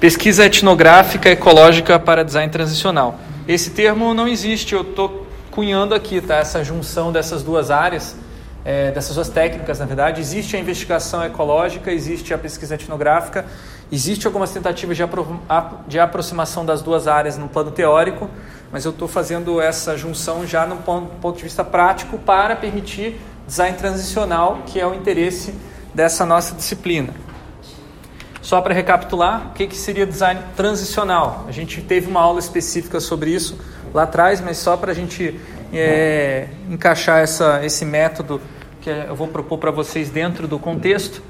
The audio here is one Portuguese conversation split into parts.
pesquisa etnográfica ecológica para design transicional. Esse termo não existe, eu estou cunhando aqui, tá? Essa junção dessas duas áreas, é, dessas duas técnicas, na verdade. Existe a investigação ecológica, existe a pesquisa etnográfica, existe algumas tentativas de, apro de aproximação das duas áreas no plano teórico, mas eu estou fazendo essa junção já no ponto, ponto de vista prático para permitir design transicional, que é o interesse dessa nossa disciplina. Só para recapitular, o que, que seria design transicional? A gente teve uma aula específica sobre isso lá atrás, mas só para a gente é, encaixar essa, esse método que eu vou propor para vocês dentro do contexto.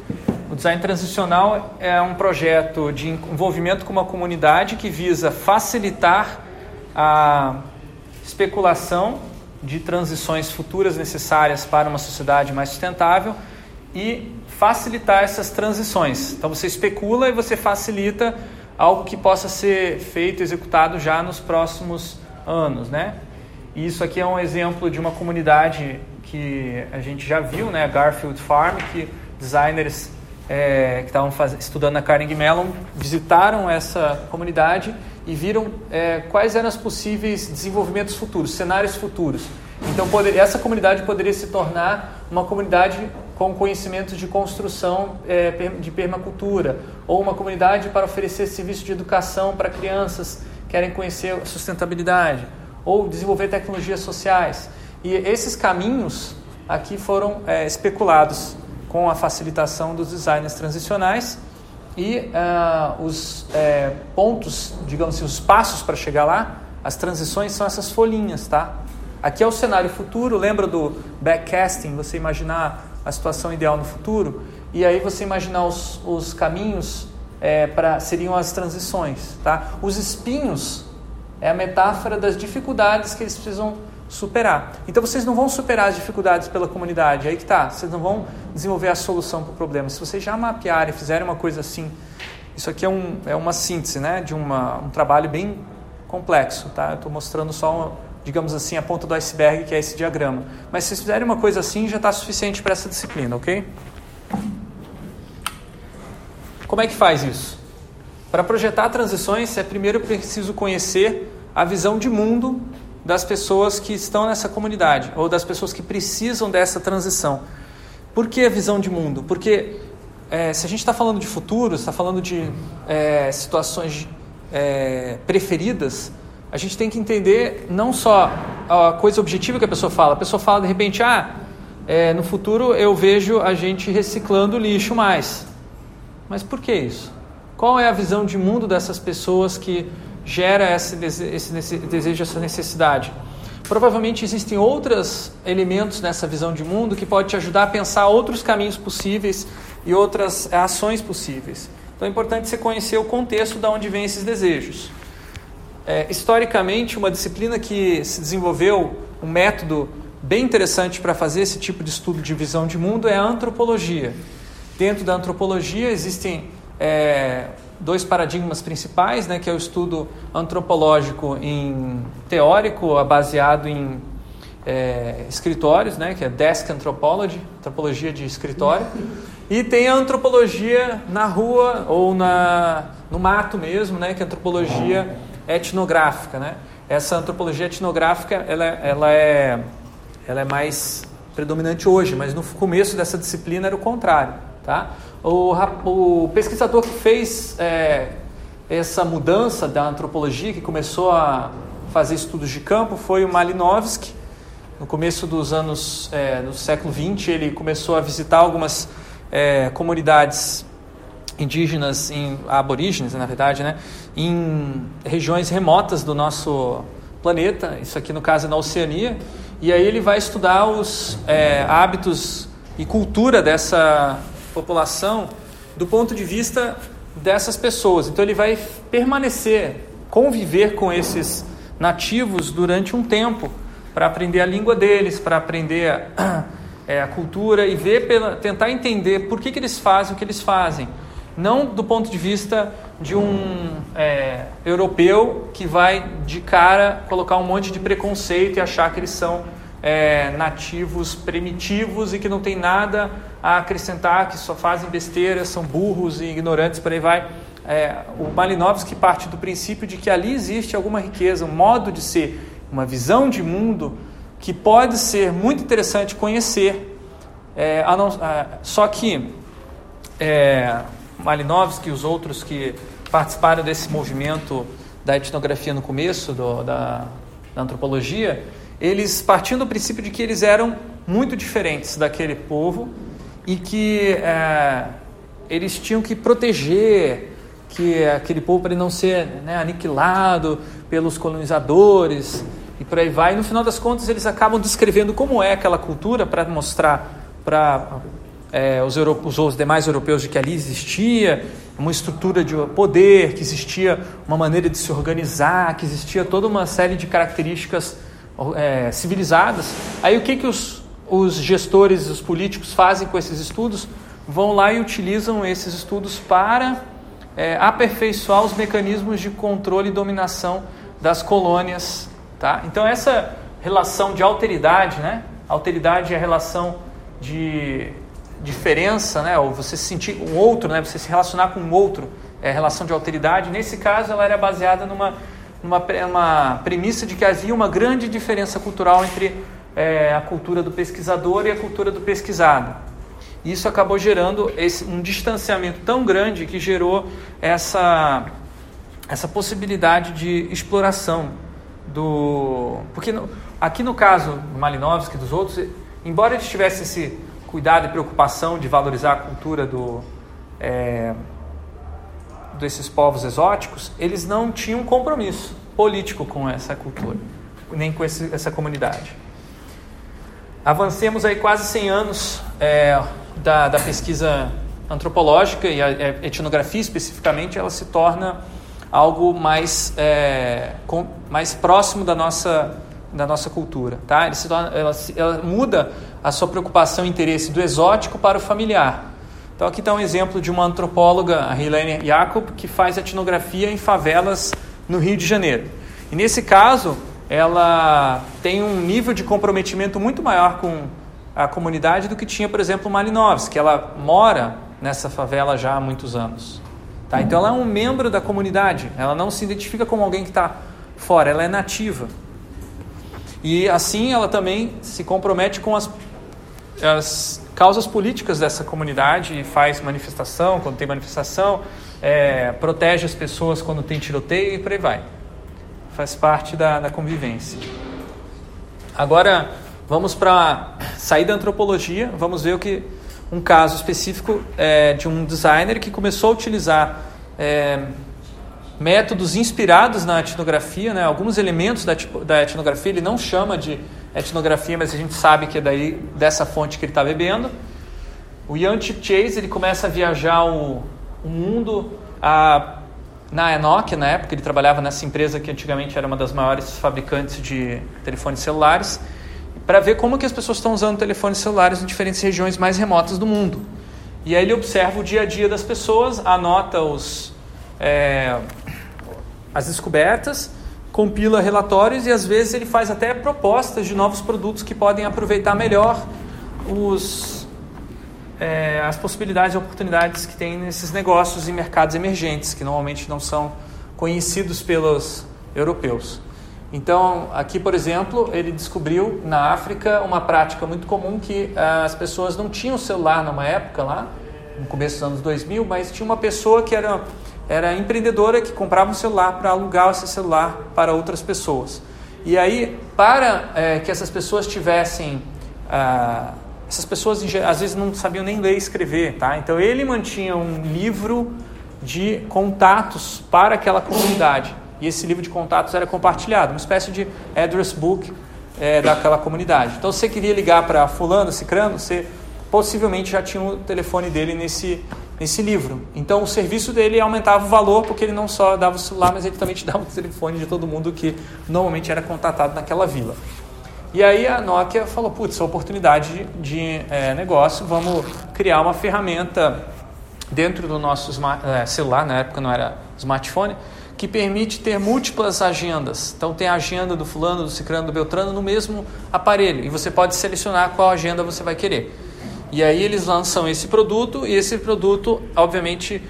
O design transicional é um projeto de envolvimento com uma comunidade que visa facilitar a especulação de transições futuras necessárias para uma sociedade mais sustentável e facilitar essas transições. Então você especula e você facilita algo que possa ser feito, executado já nos próximos anos, né? E isso aqui é um exemplo de uma comunidade que a gente já viu, né? Garfield Farm, que designers é, que estavam estudando na Carnegie Mellon visitaram essa comunidade e viram é, quais eram os possíveis desenvolvimentos futuros, cenários futuros. Então, poder, essa comunidade poderia se tornar uma comunidade com conhecimentos de construção é, de permacultura, ou uma comunidade para oferecer serviço de educação para crianças que querem conhecer sustentabilidade, ou desenvolver tecnologias sociais. E esses caminhos aqui foram é, especulados com a facilitação dos designers transicionais e uh, os é, pontos, digamos assim, os passos para chegar lá, as transições são essas folhinhas, tá? Aqui é o cenário futuro, lembra do backcasting, você imaginar a situação ideal no futuro, e aí você imaginar os, os caminhos é, para seriam as transições, tá? Os espinhos é a metáfora das dificuldades que eles precisam superar. Então vocês não vão superar as dificuldades pela comunidade, aí que tá. Vocês não vão desenvolver a solução para o problema. Se vocês já mapearem, fizerem uma coisa assim, isso aqui é, um, é uma síntese, né, de uma, um trabalho bem complexo, tá? Eu estou mostrando só, uma, digamos assim, a ponta do iceberg que é esse diagrama. Mas se vocês fizerem uma coisa assim, já está suficiente para essa disciplina, ok? Como é que faz isso? Para projetar transições, é primeiro preciso conhecer a visão de mundo das pessoas que estão nessa comunidade ou das pessoas que precisam dessa transição. Por que a visão de mundo? Porque é, se a gente está falando de futuro, está falando de é, situações é, preferidas, a gente tem que entender não só a coisa objetiva que a pessoa fala. A pessoa fala de repente, ah, é, no futuro eu vejo a gente reciclando lixo mais. Mas por que isso? Qual é a visão de mundo dessas pessoas que gera esse, esse desejo, essa necessidade? Provavelmente existem outros elementos nessa visão de mundo que pode te ajudar a pensar outros caminhos possíveis e outras ações possíveis. Então é importante você conhecer o contexto de onde vêm esses desejos. É, historicamente, uma disciplina que se desenvolveu um método bem interessante para fazer esse tipo de estudo de visão de mundo é a antropologia. Dentro da antropologia existem é, dois paradigmas principais, né, que é o estudo antropológico em teórico, baseado em é, escritórios, né, que é desk anthropology, antropologia de escritório, e tem a antropologia na rua ou na, no mato mesmo, né, que é a antropologia etnográfica, né. Essa antropologia etnográfica, ela, ela é, ela é mais predominante hoje, mas no começo dessa disciplina era o contrário, tá? O, o pesquisador que fez é, essa mudança da antropologia, que começou a fazer estudos de campo, foi o Malinowski. No começo dos anos é, do século XX, ele começou a visitar algumas é, comunidades indígenas, em, aborígenes, na verdade, né, em regiões remotas do nosso planeta. Isso aqui, no caso, é na Oceania. E aí ele vai estudar os é, hábitos e cultura dessa população do ponto de vista dessas pessoas. Então ele vai permanecer, conviver com esses nativos durante um tempo para aprender a língua deles, para aprender a, é, a cultura e ver pela, tentar entender por que, que eles fazem o que eles fazem. Não do ponto de vista de um é, europeu que vai de cara colocar um monte de preconceito e achar que eles são é, nativos primitivos e que não tem nada a acrescentar, que só fazem besteira, são burros e ignorantes, por aí vai. é, o Malinowski parte do princípio de que ali existe alguma riqueza, um modo de ser, uma visão de mundo que pode ser muito interessante conhecer. É, não, só que é, Malinowski e os outros que participaram desse movimento da etnografia no começo do, da, da antropologia, eles partindo do princípio de que eles eram muito diferentes daquele povo e que é, eles tinham que proteger que aquele povo para não ser né, aniquilado pelos colonizadores e por aí vai. E no final das contas eles acabam descrevendo como é aquela cultura para mostrar para é, os, europeus, os demais europeus de que ali existia uma estrutura de poder, que existia uma maneira de se organizar, que existia toda uma série de características é, civilizadas. Aí o que, que os, os gestores, os políticos fazem com esses estudos? Vão lá e utilizam esses estudos para é, aperfeiçoar os mecanismos de controle e dominação das colônias. Tá? Então essa relação de alteridade, né? Alteridade é a relação de diferença, né? Ou você se sentir um outro, né? Você se relacionar com um outro, é relação de alteridade. Nesse caso, ela era baseada numa numa uma premissa de que havia uma grande diferença cultural entre é, a cultura do pesquisador e a cultura do pesquisado. Isso acabou gerando esse, um distanciamento tão grande que gerou essa, essa possibilidade de exploração do. Porque no, aqui no caso do Malinowski e dos outros, embora eles tivessem esse cuidado e preocupação de valorizar a cultura do, é, desses povos exóticos, eles não tinham compromisso político com essa cultura, nem com esse, essa comunidade. Avancemos aí quase 100 anos é, da, da, pesquisa antropológica e a, etnografia especificamente, ela se torna algo mais, é, com, mais próximo da nossa, da nossa cultura. Tá? Se torna, ela, ela muda a sua preocupação e interesse do exótico para o familiar. Então aqui está um exemplo de uma antropóloga, a Helene Jacob, que faz etnografia em favelas no Rio de Janeiro. E nesse caso, ela tem um nível de comprometimento muito maior com a comunidade do que tinha, por exemplo, Malinovski, que ela mora nessa favela já há muitos anos. Tá? Então ela é um membro da comunidade, ela não se identifica como alguém que está fora, ela é nativa. E assim ela também se compromete com as as causas políticas dessa comunidade, faz manifestação quando tem manifestação, é, protege as pessoas quando tem tiroteio e por aí vai. Faz parte da, da convivência. Agora vamos para sair da antropologia, vamos ver o que um caso específico é, de um designer que começou a utilizar é, métodos inspirados na etnografia, né, alguns elementos da, da etnografia, ele não chama de etnografia, mas a gente sabe que é daí dessa fonte que ele está bebendo. O Ian Chase ele começa a viajar o, o mundo a, na Enoch, na época ele trabalhava nessa empresa que antigamente era uma das maiores fabricantes de telefones celulares, para ver como que as pessoas estão usando telefones celulares em diferentes regiões mais remotas do mundo. E aí ele observa o dia a dia das pessoas, anota os, é, as descobertas compila relatórios e às vezes ele faz até propostas de novos produtos que podem aproveitar melhor os, é, as possibilidades e oportunidades que tem nesses negócios em mercados emergentes, que normalmente não são conhecidos pelos europeus. Então, aqui, por exemplo, ele descobriu na África uma prática muito comum que ah, as pessoas não tinham celular numa época lá, no começo dos anos 2000, mas tinha uma pessoa que era era empreendedora que comprava um celular para alugar esse celular para outras pessoas. E aí, para é, que essas pessoas tivessem. Ah, essas pessoas às vezes não sabiam nem ler e escrever, tá? Então ele mantinha um livro de contatos para aquela comunidade. E esse livro de contatos era compartilhado, uma espécie de address book é, daquela comunidade. Então, se você queria ligar para fulano, cicrano, você possivelmente já tinha o telefone dele nesse, nesse livro. Então o serviço dele aumentava o valor porque ele não só dava o celular, mas ele também te dava o telefone de todo mundo que normalmente era contatado naquela vila. E aí a Nokia falou, putz, oportunidade de, é, negócio, vamos criar uma ferramenta dentro do nosso é, celular, na época não era smartphone, que permite ter múltiplas agendas. Então tem a agenda do fulano, do ciclano, do beltrano no mesmo aparelho e você pode selecionar qual agenda você vai querer. E aí eles lançam esse produto e esse produto, obviamente,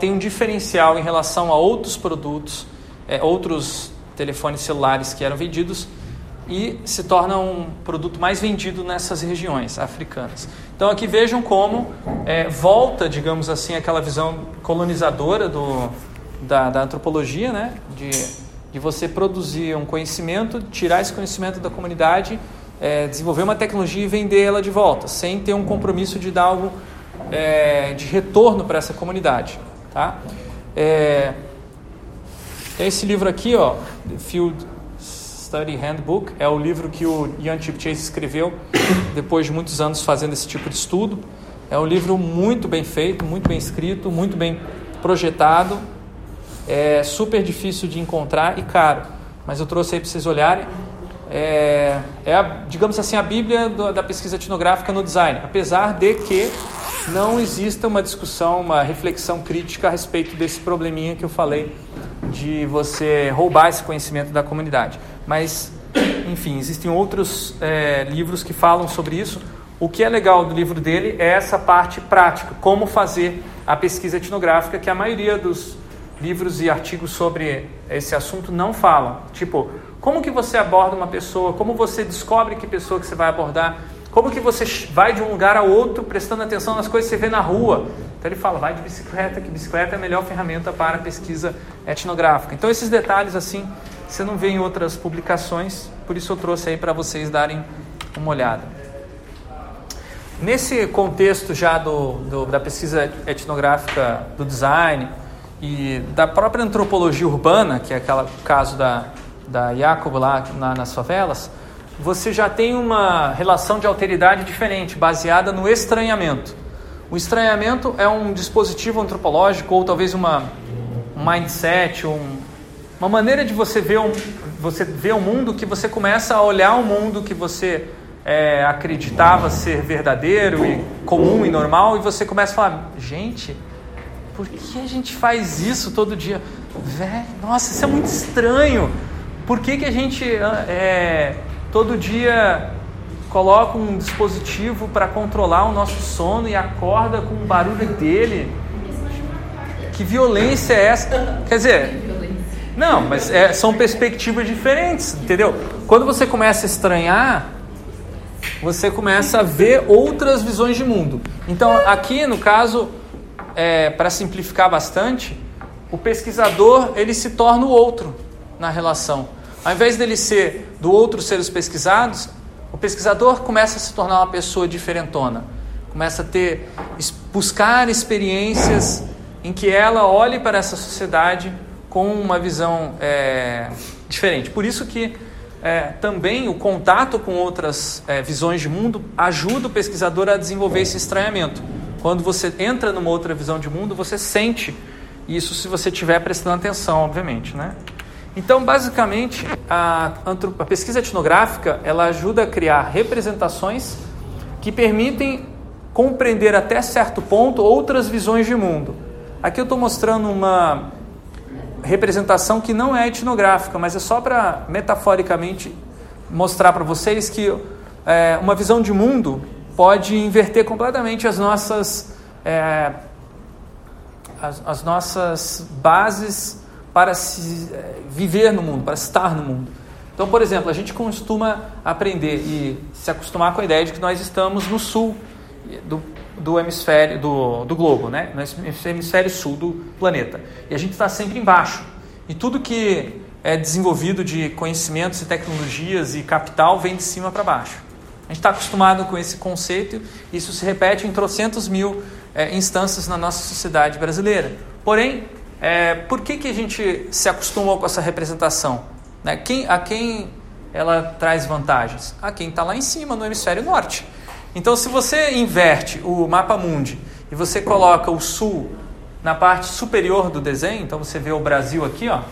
tem um diferencial em relação a outros produtos, é, outros telefones celulares que eram vendidos e se torna um produto mais vendido nessas regiões africanas. Então aqui vejam como é, volta, digamos assim, aquela visão colonizadora do, da, da antropologia, né? de, de você produzir um conhecimento, tirar esse conhecimento da comunidade, é, desenvolver uma tecnologia e vender ela de volta, sem ter um compromisso de dar algo é, de retorno para essa comunidade. Tá? É, esse livro aqui, ó, The Field Study Handbook, é o livro que o Ian Chase escreveu depois de muitos anos fazendo esse tipo de estudo. É um livro muito bem feito, muito bem escrito, muito bem projetado. É super difícil de encontrar e caro, mas eu trouxe aí para vocês olharem. É, é a, digamos assim, a Bíblia do, da pesquisa etnográfica no design, apesar de que não exista uma discussão, uma reflexão crítica a respeito desse probleminha que eu falei de você roubar esse conhecimento da comunidade. Mas, enfim, existem outros é, livros que falam sobre isso. O que é legal do livro dele é essa parte prática, como fazer a pesquisa etnográfica, que a maioria dos livros e artigos sobre esse assunto não falam. Tipo, como que você aborda uma pessoa, como você descobre que pessoa que você vai abordar, como que você vai de um lugar a outro prestando atenção nas coisas que você vê na rua. Então ele fala, vai de bicicleta, que bicicleta é a melhor ferramenta para pesquisa etnográfica. Então esses detalhes assim você não vê em outras publicações, por isso eu trouxe aí para vocês darem uma olhada. Nesse contexto já do, do, da pesquisa etnográfica do design e da própria antropologia urbana, que é aquele caso da, da Jacob lá na, nas favelas, você já tem uma relação de alteridade diferente, baseada no estranhamento. O estranhamento é um dispositivo antropológico ou talvez uma, um mindset, um, uma maneira de você ver um, você o mundo que você começa a olhar o mundo que você é, acreditava ser verdadeiro e comum e normal e você começa a falar, gente, por que a gente faz isso todo dia? Velho, nossa, isso é muito estranho. Por que, que a gente é, todo dia coloca um dispositivo para controlar o nosso sono e acorda com o barulho dele? Que violência é essa? Quer dizer, não, mas é, são perspectivas diferentes, entendeu? Quando você começa a estranhar, você começa a ver outras visões de mundo. Então, aqui no caso, é, para simplificar bastante, o pesquisador ele se torna o outro na relação. Ao invés dele ser do outro ser os pesquisados, o pesquisador começa a se tornar uma pessoa diferentona. Começa a ter buscar experiências em que ela olhe para essa sociedade com uma visão é, diferente. Por isso que é, também o contato com outras é, visões de mundo ajuda o pesquisador a desenvolver esse estranhamento. Quando você entra numa outra visão de mundo, você sente isso se você estiver prestando atenção, obviamente, né? Então, basicamente, a, a pesquisa etnográfica ela ajuda a criar representações que permitem compreender até certo ponto outras visões de mundo. Aqui eu estou mostrando uma representação que não é etnográfica, mas é só para metaforicamente mostrar para vocês que é, uma visão de mundo pode inverter completamente as nossas é, as, as, nossas bases para se é, viver no mundo, para estar no mundo. Então, por exemplo, a gente costuma aprender e se acostumar com a ideia de que nós estamos no sul do, do hemisfério do, do globo, né? no hemisfério sul do planeta. E a gente está sempre embaixo. E tudo que é desenvolvido de conhecimentos e tecnologias e capital vem de cima para baixo. A gente está acostumado com esse conceito, isso se repete em trocentos mil é, instâncias na nossa sociedade brasileira. Porém, é, por que, que a gente se acostumou com essa representação? Né? Quem, a quem ela traz vantagens? A quem está lá em cima, no hemisfério norte. Então, se você inverte o mapa mundi e você coloca o sul na parte superior do desenho, então você vê o Brasil aqui, ó,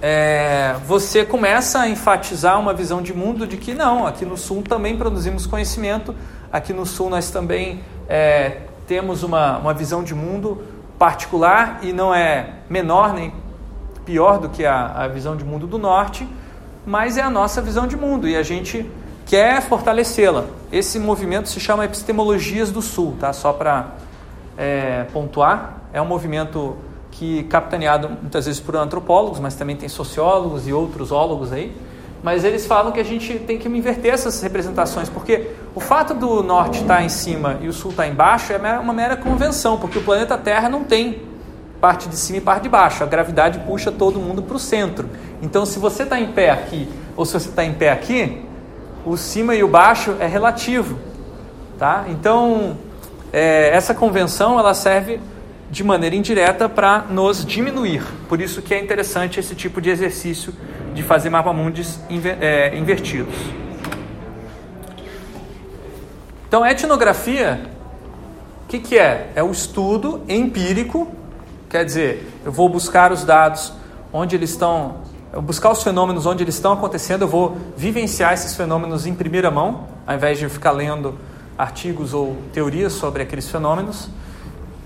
é, você começa a enfatizar uma visão de mundo de que não, aqui no sul também produzimos conhecimento, aqui no sul nós também é, temos uma, uma visão de mundo particular e não é menor nem pior do que a, a visão de mundo do norte, mas é a nossa visão de mundo e a gente quer fortalecê-la. Esse movimento se chama Epistemologias do Sul, tá? Só para é, pontuar, é um movimento que capitaneado muitas vezes por antropólogos, mas também tem sociólogos e outros ólogos aí. Mas eles falam que a gente tem que inverter essas representações, porque o fato do norte estar em cima e o sul estar embaixo é uma mera convenção, porque o planeta Terra não tem parte de cima e parte de baixo. A gravidade puxa todo mundo para o centro. Então, se você está em pé aqui ou se você está em pé aqui, o cima e o baixo é relativo, tá? Então, é, essa convenção ela serve de maneira indireta para nos diminuir. Por isso que é interessante esse tipo de exercício de fazer mapamundis inver, é, invertidos. Então, etnografia, o que, que é? É o estudo empírico, quer dizer, eu vou buscar os dados onde eles estão, buscar os fenômenos onde eles estão acontecendo, eu vou vivenciar esses fenômenos em primeira mão, ao invés de ficar lendo artigos ou teorias sobre aqueles fenômenos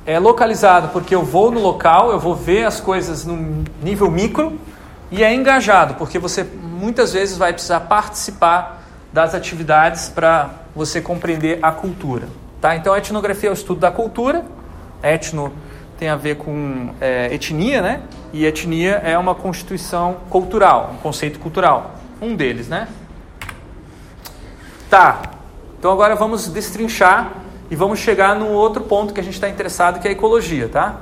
é localizado porque eu vou no local, eu vou ver as coisas no nível micro e é engajado porque você muitas vezes vai precisar participar das atividades para você compreender a cultura. Tá? Então, a etnografia é o estudo da cultura. Etno tem a ver com é, etnia, né? E etnia é uma constituição cultural, um conceito cultural. Um deles, né? Tá. Então, agora vamos destrinchar e vamos chegar no outro ponto que a gente está interessado, que é a ecologia, tá?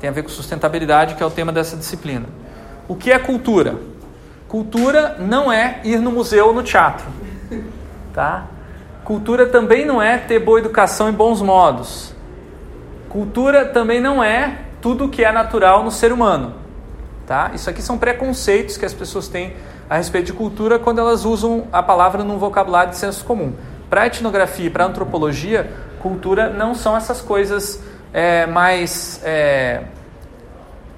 Tem a ver com sustentabilidade, que é o tema dessa disciplina. O que é cultura? Cultura não é ir no museu ou no teatro, tá? Cultura também não é ter boa educação e bons modos. Cultura também não é tudo que é natural no ser humano, tá? Isso aqui são preconceitos que as pessoas têm a respeito de cultura quando elas usam a palavra num vocabulário de senso comum. Para etnografia e para antropologia, cultura não são essas coisas é, mais é,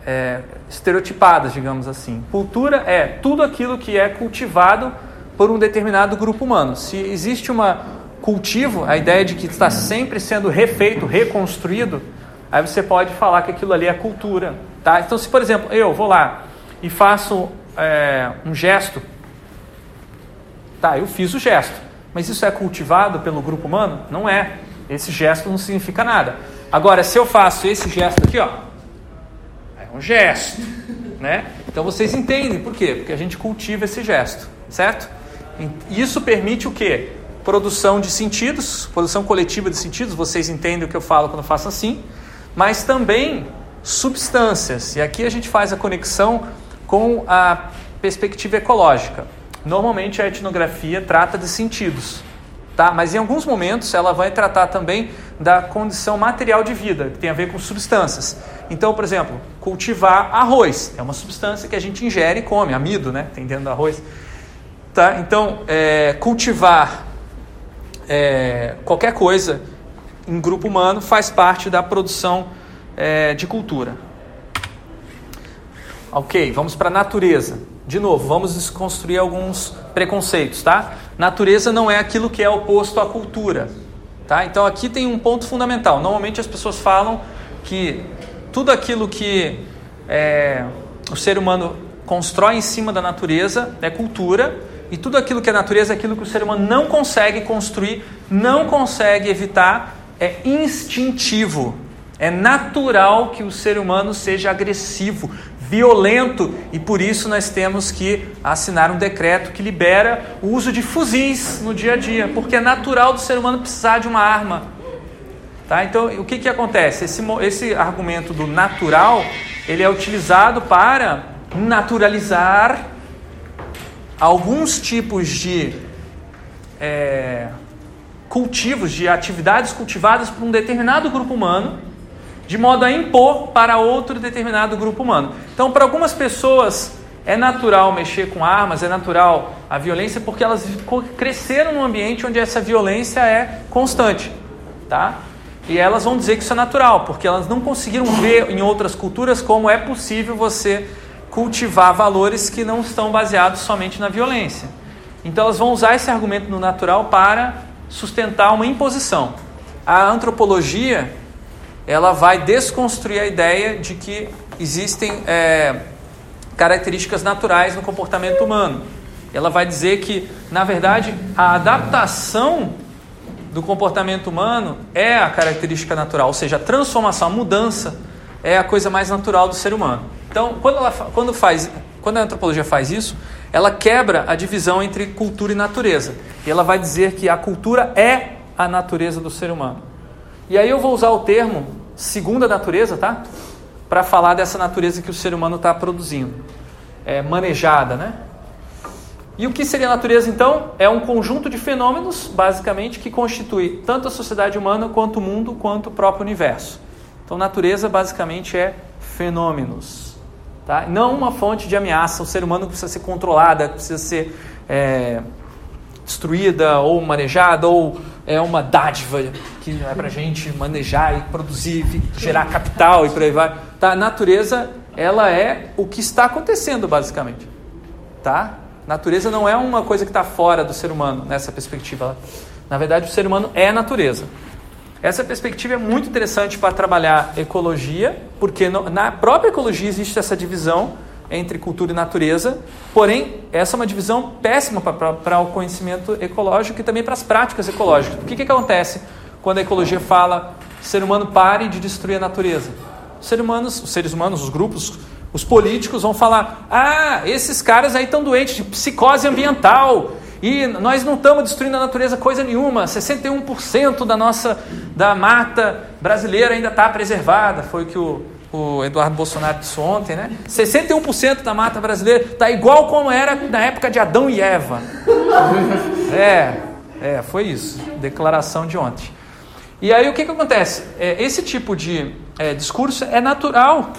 é, estereotipadas, digamos assim. Cultura é tudo aquilo que é cultivado por um determinado grupo humano. Se existe um cultivo, a ideia de que está sempre sendo refeito, reconstruído, aí você pode falar que aquilo ali é cultura. Tá? Então, se por exemplo eu vou lá e faço é, um gesto, tá, eu fiz o gesto, mas isso é cultivado pelo grupo humano? Não é. Esse gesto não significa nada. Agora, se eu faço esse gesto aqui, ó, é um gesto, né? Então vocês entendem por quê? Porque a gente cultiva esse gesto, certo? Isso permite o quê? Produção de sentidos, produção coletiva de sentidos. Vocês entendem o que eu falo quando eu faço assim, mas também substâncias. E aqui a gente faz a conexão com a perspectiva ecológica. Normalmente a etnografia trata de sentidos. Tá? Mas em alguns momentos ela vai tratar também da condição material de vida, que tem a ver com substâncias. Então, por exemplo, cultivar arroz é uma substância que a gente ingere e come, amido, né? Tem dentro do arroz. Tá? Então, é, cultivar é, qualquer coisa em grupo humano faz parte da produção é, de cultura. Ok, vamos para a natureza. De novo, vamos desconstruir alguns preconceitos, tá? Natureza não é aquilo que é oposto à cultura, tá? Então aqui tem um ponto fundamental. Normalmente as pessoas falam que tudo aquilo que é, o ser humano constrói em cima da natureza é cultura e tudo aquilo que é natureza é aquilo que o ser humano não consegue construir, não consegue evitar, é instintivo. É natural que o ser humano seja agressivo, violento e por isso nós temos que assinar um decreto que libera o uso de fuzis no dia a dia, porque é natural do ser humano precisar de uma arma. Tá? Então, o que, que acontece? Esse, esse argumento do natural ele é utilizado para naturalizar alguns tipos de é, cultivos, de atividades cultivadas por um determinado grupo humano de modo a impor para outro determinado grupo humano. Então, para algumas pessoas é natural mexer com armas, é natural a violência, porque elas cresceram num ambiente onde essa violência é constante, tá? E elas vão dizer que isso é natural, porque elas não conseguiram ver em outras culturas como é possível você cultivar valores que não estão baseados somente na violência. Então elas vão usar esse argumento no natural para sustentar uma imposição. A antropologia ela vai desconstruir a ideia de que existem é, características naturais no comportamento humano. Ela vai dizer que, na verdade, a adaptação do comportamento humano é a característica natural, ou seja, a transformação, a mudança é a coisa mais natural do ser humano. Então, quando, ela, quando, faz, quando a antropologia faz isso, ela quebra a divisão entre cultura e natureza. E ela vai dizer que a cultura é a natureza do ser humano. E aí eu vou usar o termo segunda natureza, tá? Para falar dessa natureza que o ser humano está produzindo. É manejada, né? E o que seria a natureza então? É um conjunto de fenômenos, basicamente, que constitui tanto a sociedade humana, quanto o mundo, quanto o próprio universo. Então, natureza basicamente é fenômenos. Tá? Não uma fonte de ameaça. O ser humano precisa ser controlada, precisa ser é, destruída ou manejada, ou é uma dádiva que é para a gente manejar e produzir, gerar capital e por aí vai. Tá? Natureza, ela é o que está acontecendo, basicamente. Tá? Natureza não é uma coisa que está fora do ser humano nessa perspectiva. Na verdade, o ser humano é natureza. Essa perspectiva é muito interessante para trabalhar ecologia, porque na própria ecologia existe essa divisão entre cultura e natureza, porém, essa é uma divisão péssima para o conhecimento ecológico e também para as práticas ecológicas. O que, que acontece quando a ecologia fala ser humano pare de destruir a natureza? Os seres humanos, os seres humanos, os grupos os políticos vão falar: ah, esses caras aí estão doentes de psicose ambiental e nós não estamos destruindo a natureza coisa nenhuma. 61% da nossa da mata brasileira ainda está preservada. Foi o que o, o Eduardo Bolsonaro disse ontem, né? 61% da mata brasileira está igual como era na época de Adão e Eva. É, é, foi isso. Declaração de ontem. E aí o que, que acontece? É, esse tipo de é, discurso é natural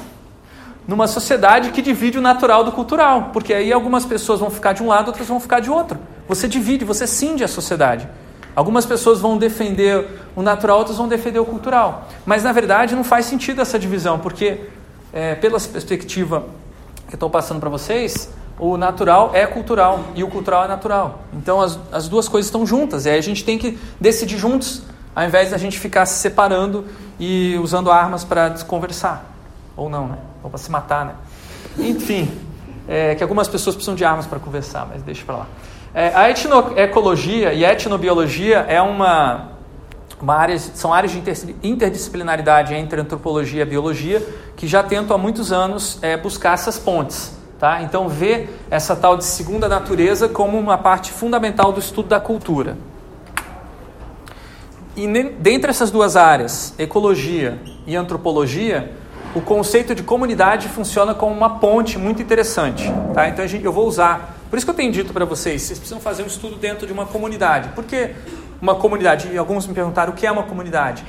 numa sociedade que divide o natural do cultural, porque aí algumas pessoas vão ficar de um lado, outras vão ficar de outro. Você divide, você cinde a sociedade. Algumas pessoas vão defender o natural, outras vão defender o cultural. Mas na verdade não faz sentido essa divisão, porque é, pela perspectiva que estou passando para vocês, o natural é cultural e o cultural é natural. Então as, as duas coisas estão juntas. E aí a gente tem que decidir juntos, ao invés da gente ficar se separando e usando armas para desconversar. Ou não, né? ou para se matar, né? Enfim, é, que algumas pessoas precisam de armas para conversar, mas deixa para lá. É, a etnoecologia e etnobiologia é uma, uma área, são áreas de interdisciplinaridade entre antropologia e biologia que já tentam há muitos anos é, buscar essas pontes. Tá? Então, vê essa tal de segunda natureza como uma parte fundamental do estudo da cultura. E dentre essas duas áreas, ecologia e antropologia, o conceito de comunidade funciona como uma ponte muito interessante. Tá? Então eu vou usar. Por isso que eu tenho dito para vocês, vocês precisam fazer um estudo dentro de uma comunidade. Por que uma comunidade? E alguns me perguntaram o que é uma comunidade.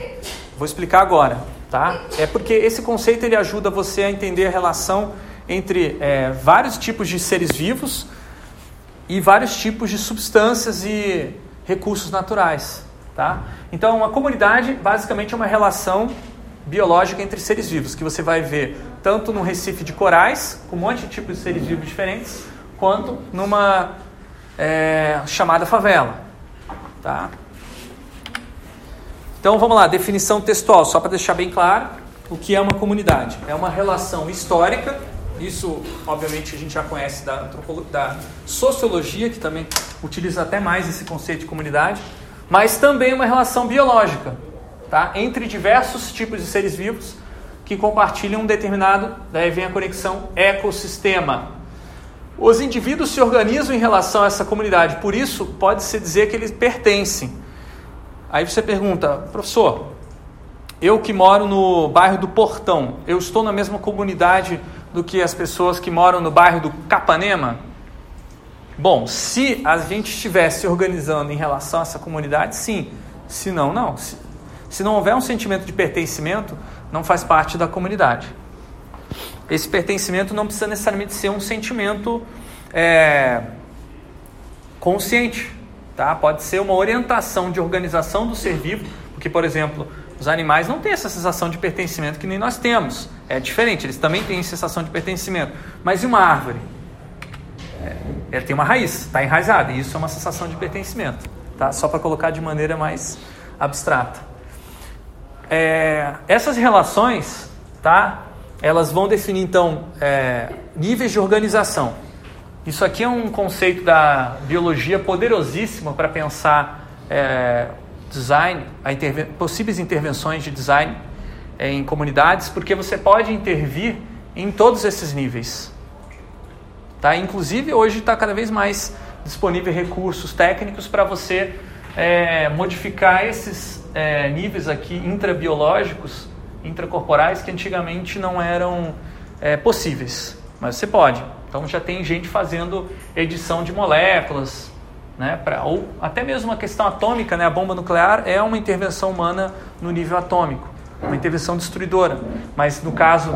Vou explicar agora. Tá? É porque esse conceito ele ajuda você a entender a relação entre é, vários tipos de seres vivos e vários tipos de substâncias e recursos naturais. Tá? Então, uma comunidade basicamente é uma relação biológica entre seres vivos, que você vai ver tanto no recife de corais, com um monte de tipos de seres vivos diferentes, quanto numa é, chamada favela. Tá? Então vamos lá, definição textual, só para deixar bem claro o que é uma comunidade. É uma relação histórica, isso obviamente a gente já conhece da, da sociologia, que também utiliza até mais esse conceito de comunidade, mas também uma relação biológica, tá? entre diversos tipos de seres vivos que compartilham um determinado, daí vem a conexão ecossistema. Os indivíduos se organizam em relação a essa comunidade, por isso pode-se dizer que eles pertencem. Aí você pergunta, professor, eu que moro no bairro do Portão, eu estou na mesma comunidade do que as pessoas que moram no bairro do Capanema? Bom, se a gente estivesse organizando em relação a essa comunidade, sim. Se não, não. Se não houver um sentimento de pertencimento, não faz parte da comunidade. Esse pertencimento não precisa necessariamente ser um sentimento é, consciente, tá? Pode ser uma orientação de organização do ser vivo, porque, por exemplo, os animais não têm essa sensação de pertencimento que nem nós temos. É diferente, eles também têm sensação de pertencimento. Mas e uma árvore? É, ela tem uma raiz, está enraizada, e isso é uma sensação de pertencimento, tá? Só para colocar de maneira mais abstrata. É, essas relações, tá? Elas vão definir então é, níveis de organização. Isso aqui é um conceito da biologia poderosíssimo para pensar é, design, interven possíveis intervenções de design. é, em comunidades, porque você pode intervir em todos esses níveis. Tá? Inclusive, hoje está cada vez mais disponível recursos técnicos para você é, modificar esses é, níveis aqui intrabiológicos, intracorporais, que antigamente não eram é, possíveis. Mas você pode. Então já tem gente fazendo edição de moléculas, né, pra, ou até mesmo a questão atômica, né, a bomba nuclear é uma intervenção humana no nível atômico, uma intervenção destruidora. Mas no caso,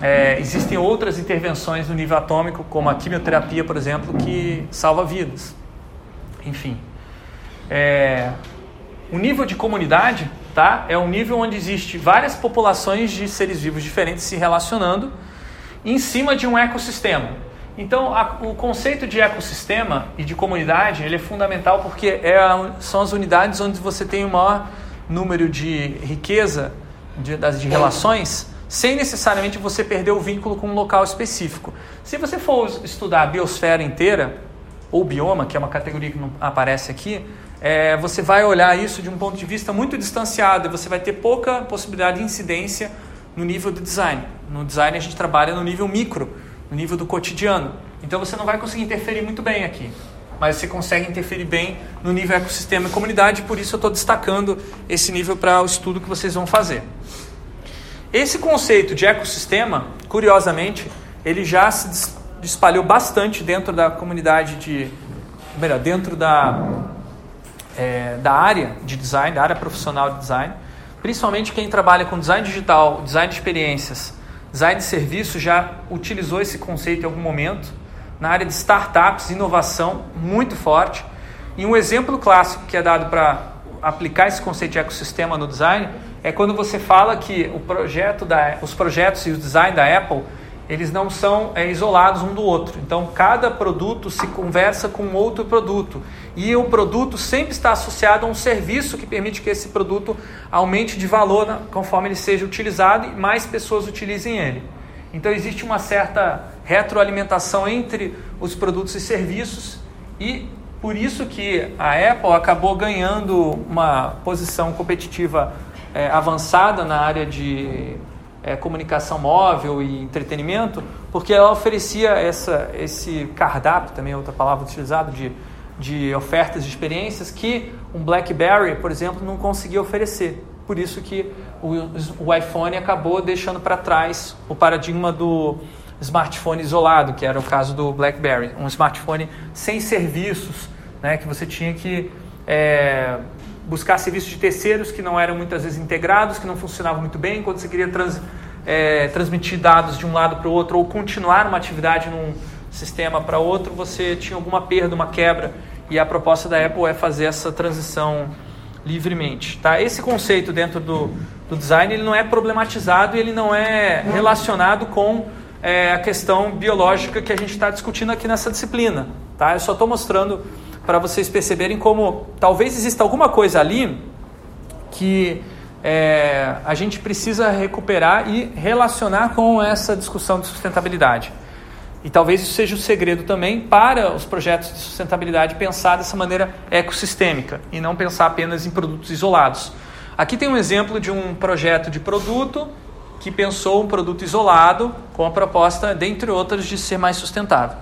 é, existem outras intervenções no nível atômico, como a quimioterapia, por exemplo, que salva vidas. Enfim. É, o nível de comunidade tá, é um nível onde existe várias populações de seres vivos diferentes se relacionando em cima de um ecossistema. Então, a, o conceito de ecossistema e de comunidade ele é fundamental porque é a, são as unidades onde você tem o maior número de riqueza de, das, de relações, sem necessariamente você perder o vínculo com um local específico. Se você for estudar a biosfera inteira, ou bioma, que é uma categoria que não aparece aqui, é, você vai olhar isso de um ponto de vista muito distanciado e você vai ter pouca possibilidade de incidência no nível do design. No design a gente trabalha no nível micro no nível do cotidiano. Então você não vai conseguir interferir muito bem aqui, mas você consegue interferir bem no nível ecossistema e comunidade, por isso eu estou destacando esse nível para o estudo que vocês vão fazer. Esse conceito de ecossistema, curiosamente, ele já se espalhou bastante dentro da comunidade de, melhor, dentro da é, da área de design, da área profissional de design, principalmente quem trabalha com design digital, design de experiências Design de serviço já utilizou esse conceito em algum momento. Na área de startups, inovação muito forte. E um exemplo clássico que é dado para aplicar esse conceito de ecossistema no design é quando você fala que o projeto da, os projetos e o design da Apple eles não são é, isolados um do outro. Então, cada produto se conversa com outro produto. E o produto sempre está associado a um serviço que permite que esse produto aumente de valor né, conforme ele seja utilizado e mais pessoas utilizem ele. Então, existe uma certa retroalimentação entre os produtos e serviços e por isso que a Apple acabou ganhando uma posição competitiva é, avançada na área de é, comunicação móvel e entretenimento, porque ela oferecia essa, esse cardápio, também é outra palavra utilizada, de, de ofertas de experiências que um BlackBerry, por exemplo, não conseguia oferecer. Por isso que o, o iPhone acabou deixando para trás o paradigma do smartphone isolado, que era o caso do BlackBerry, um smartphone sem serviços, né, que você tinha que é, buscar serviços de terceiros que não eram muitas vezes integrados, que não funcionavam muito bem. Quando você queria trans, é, transmitir dados de um lado para o outro ou continuar uma atividade num sistema para outro, você tinha alguma perda, uma quebra. E a proposta da Apple é fazer essa transição livremente. Tá? Esse conceito dentro do, do design ele não é problematizado e ele não é relacionado com é, a questão biológica que a gente está discutindo aqui nessa disciplina. Tá? Eu só estou mostrando para vocês perceberem como talvez exista alguma coisa ali que é, a gente precisa recuperar e relacionar com essa discussão de sustentabilidade. E talvez isso seja o segredo também para os projetos de sustentabilidade pensar dessa maneira ecossistêmica e não pensar apenas em produtos isolados. Aqui tem um exemplo de um projeto de produto que pensou um produto isolado com a proposta, dentre outras, de ser mais sustentável.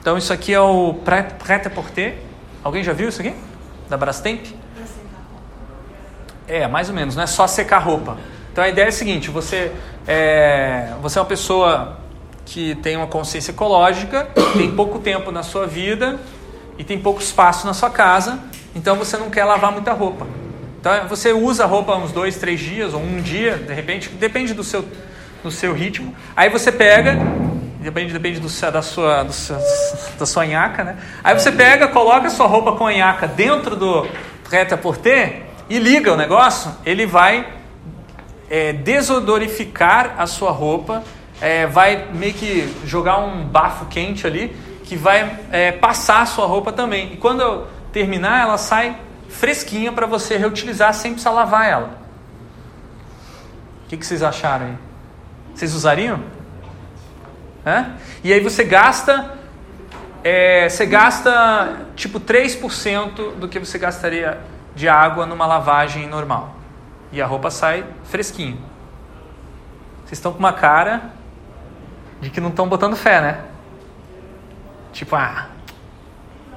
Então isso aqui é o Prêt-à-Porter, Alguém já viu isso aqui? Da Brastemp? É, mais ou menos, não é só secar roupa. Então a ideia é a seguinte: você é, você é uma pessoa que tem uma consciência ecológica, tem pouco tempo na sua vida e tem pouco espaço na sua casa, então você não quer lavar muita roupa. Então você usa a roupa uns dois, três dias ou um dia, de repente, depende do seu, do seu ritmo. Aí você pega depende, depende do, da, sua, do da sua nhaca, né? Aí você pega, coloca a sua roupa com a nhaca dentro do prêt-à-porter e liga o negócio, ele vai é, desodorificar a sua roupa, é, vai meio que jogar um bafo quente ali, que vai é, passar a sua roupa também. E quando terminar, ela sai fresquinha para você reutilizar sem precisar lavar ela. O que, que vocês acharam aí? Vocês usariam? Né? E aí você gasta, é, você gasta tipo 3% do que você gastaria de água numa lavagem normal. E a roupa sai fresquinha. Vocês estão com uma cara de que não estão botando fé, né? Tipo, ah,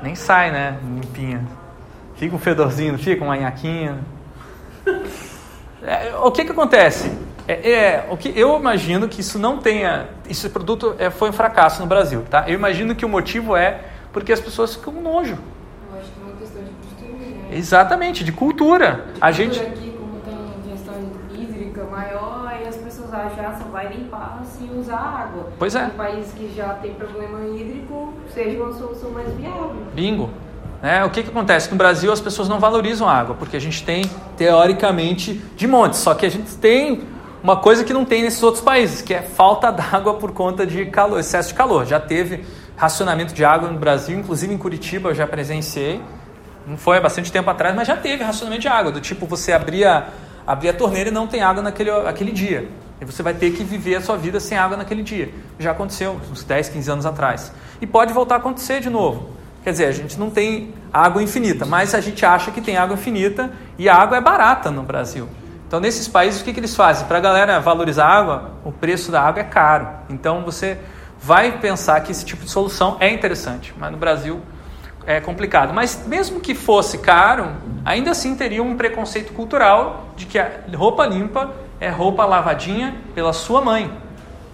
nem sai, né? Limpinha. Fica um fedorzinho, fica? Uma nhaquinha. É, o que que acontece? É, é, o que eu imagino que isso não tenha, esse produto é, foi um fracasso no Brasil, tá? Eu imagino que o motivo é porque as pessoas ficam nojo. Eu acho que é uma questão de costume, né? Exatamente, de cultura. A gente aqui, como tem gestão hídrica maior, aí as pessoas acham ah, só vai limpar se usar água. Pois é. Em países que já tem problema hídrico, seja uma solução mais viável. Bingo. É, o que, que acontece? No Brasil as pessoas não valorizam a água, porque a gente tem, teoricamente, de monte. Só que a gente tem uma coisa que não tem nesses outros países, que é falta d'água por conta de calor, excesso de calor. Já teve racionamento de água no Brasil, inclusive em Curitiba eu já presenciei. Não foi há bastante tempo atrás, mas já teve racionamento de água, do tipo você abria, abria a torneira e não tem água naquele aquele dia. E você vai ter que viver a sua vida sem água naquele dia. Já aconteceu uns 10, 15 anos atrás. E pode voltar a acontecer de novo. Quer dizer, a gente não tem água infinita, mas a gente acha que tem água infinita e a água é barata no Brasil. Então, nesses países, o que, que eles fazem? Para a galera valorizar a água, o preço da água é caro. Então, você vai pensar que esse tipo de solução é interessante, mas no Brasil é complicado. Mas, mesmo que fosse caro, ainda assim teria um preconceito cultural de que a roupa limpa é roupa lavadinha pela sua mãe.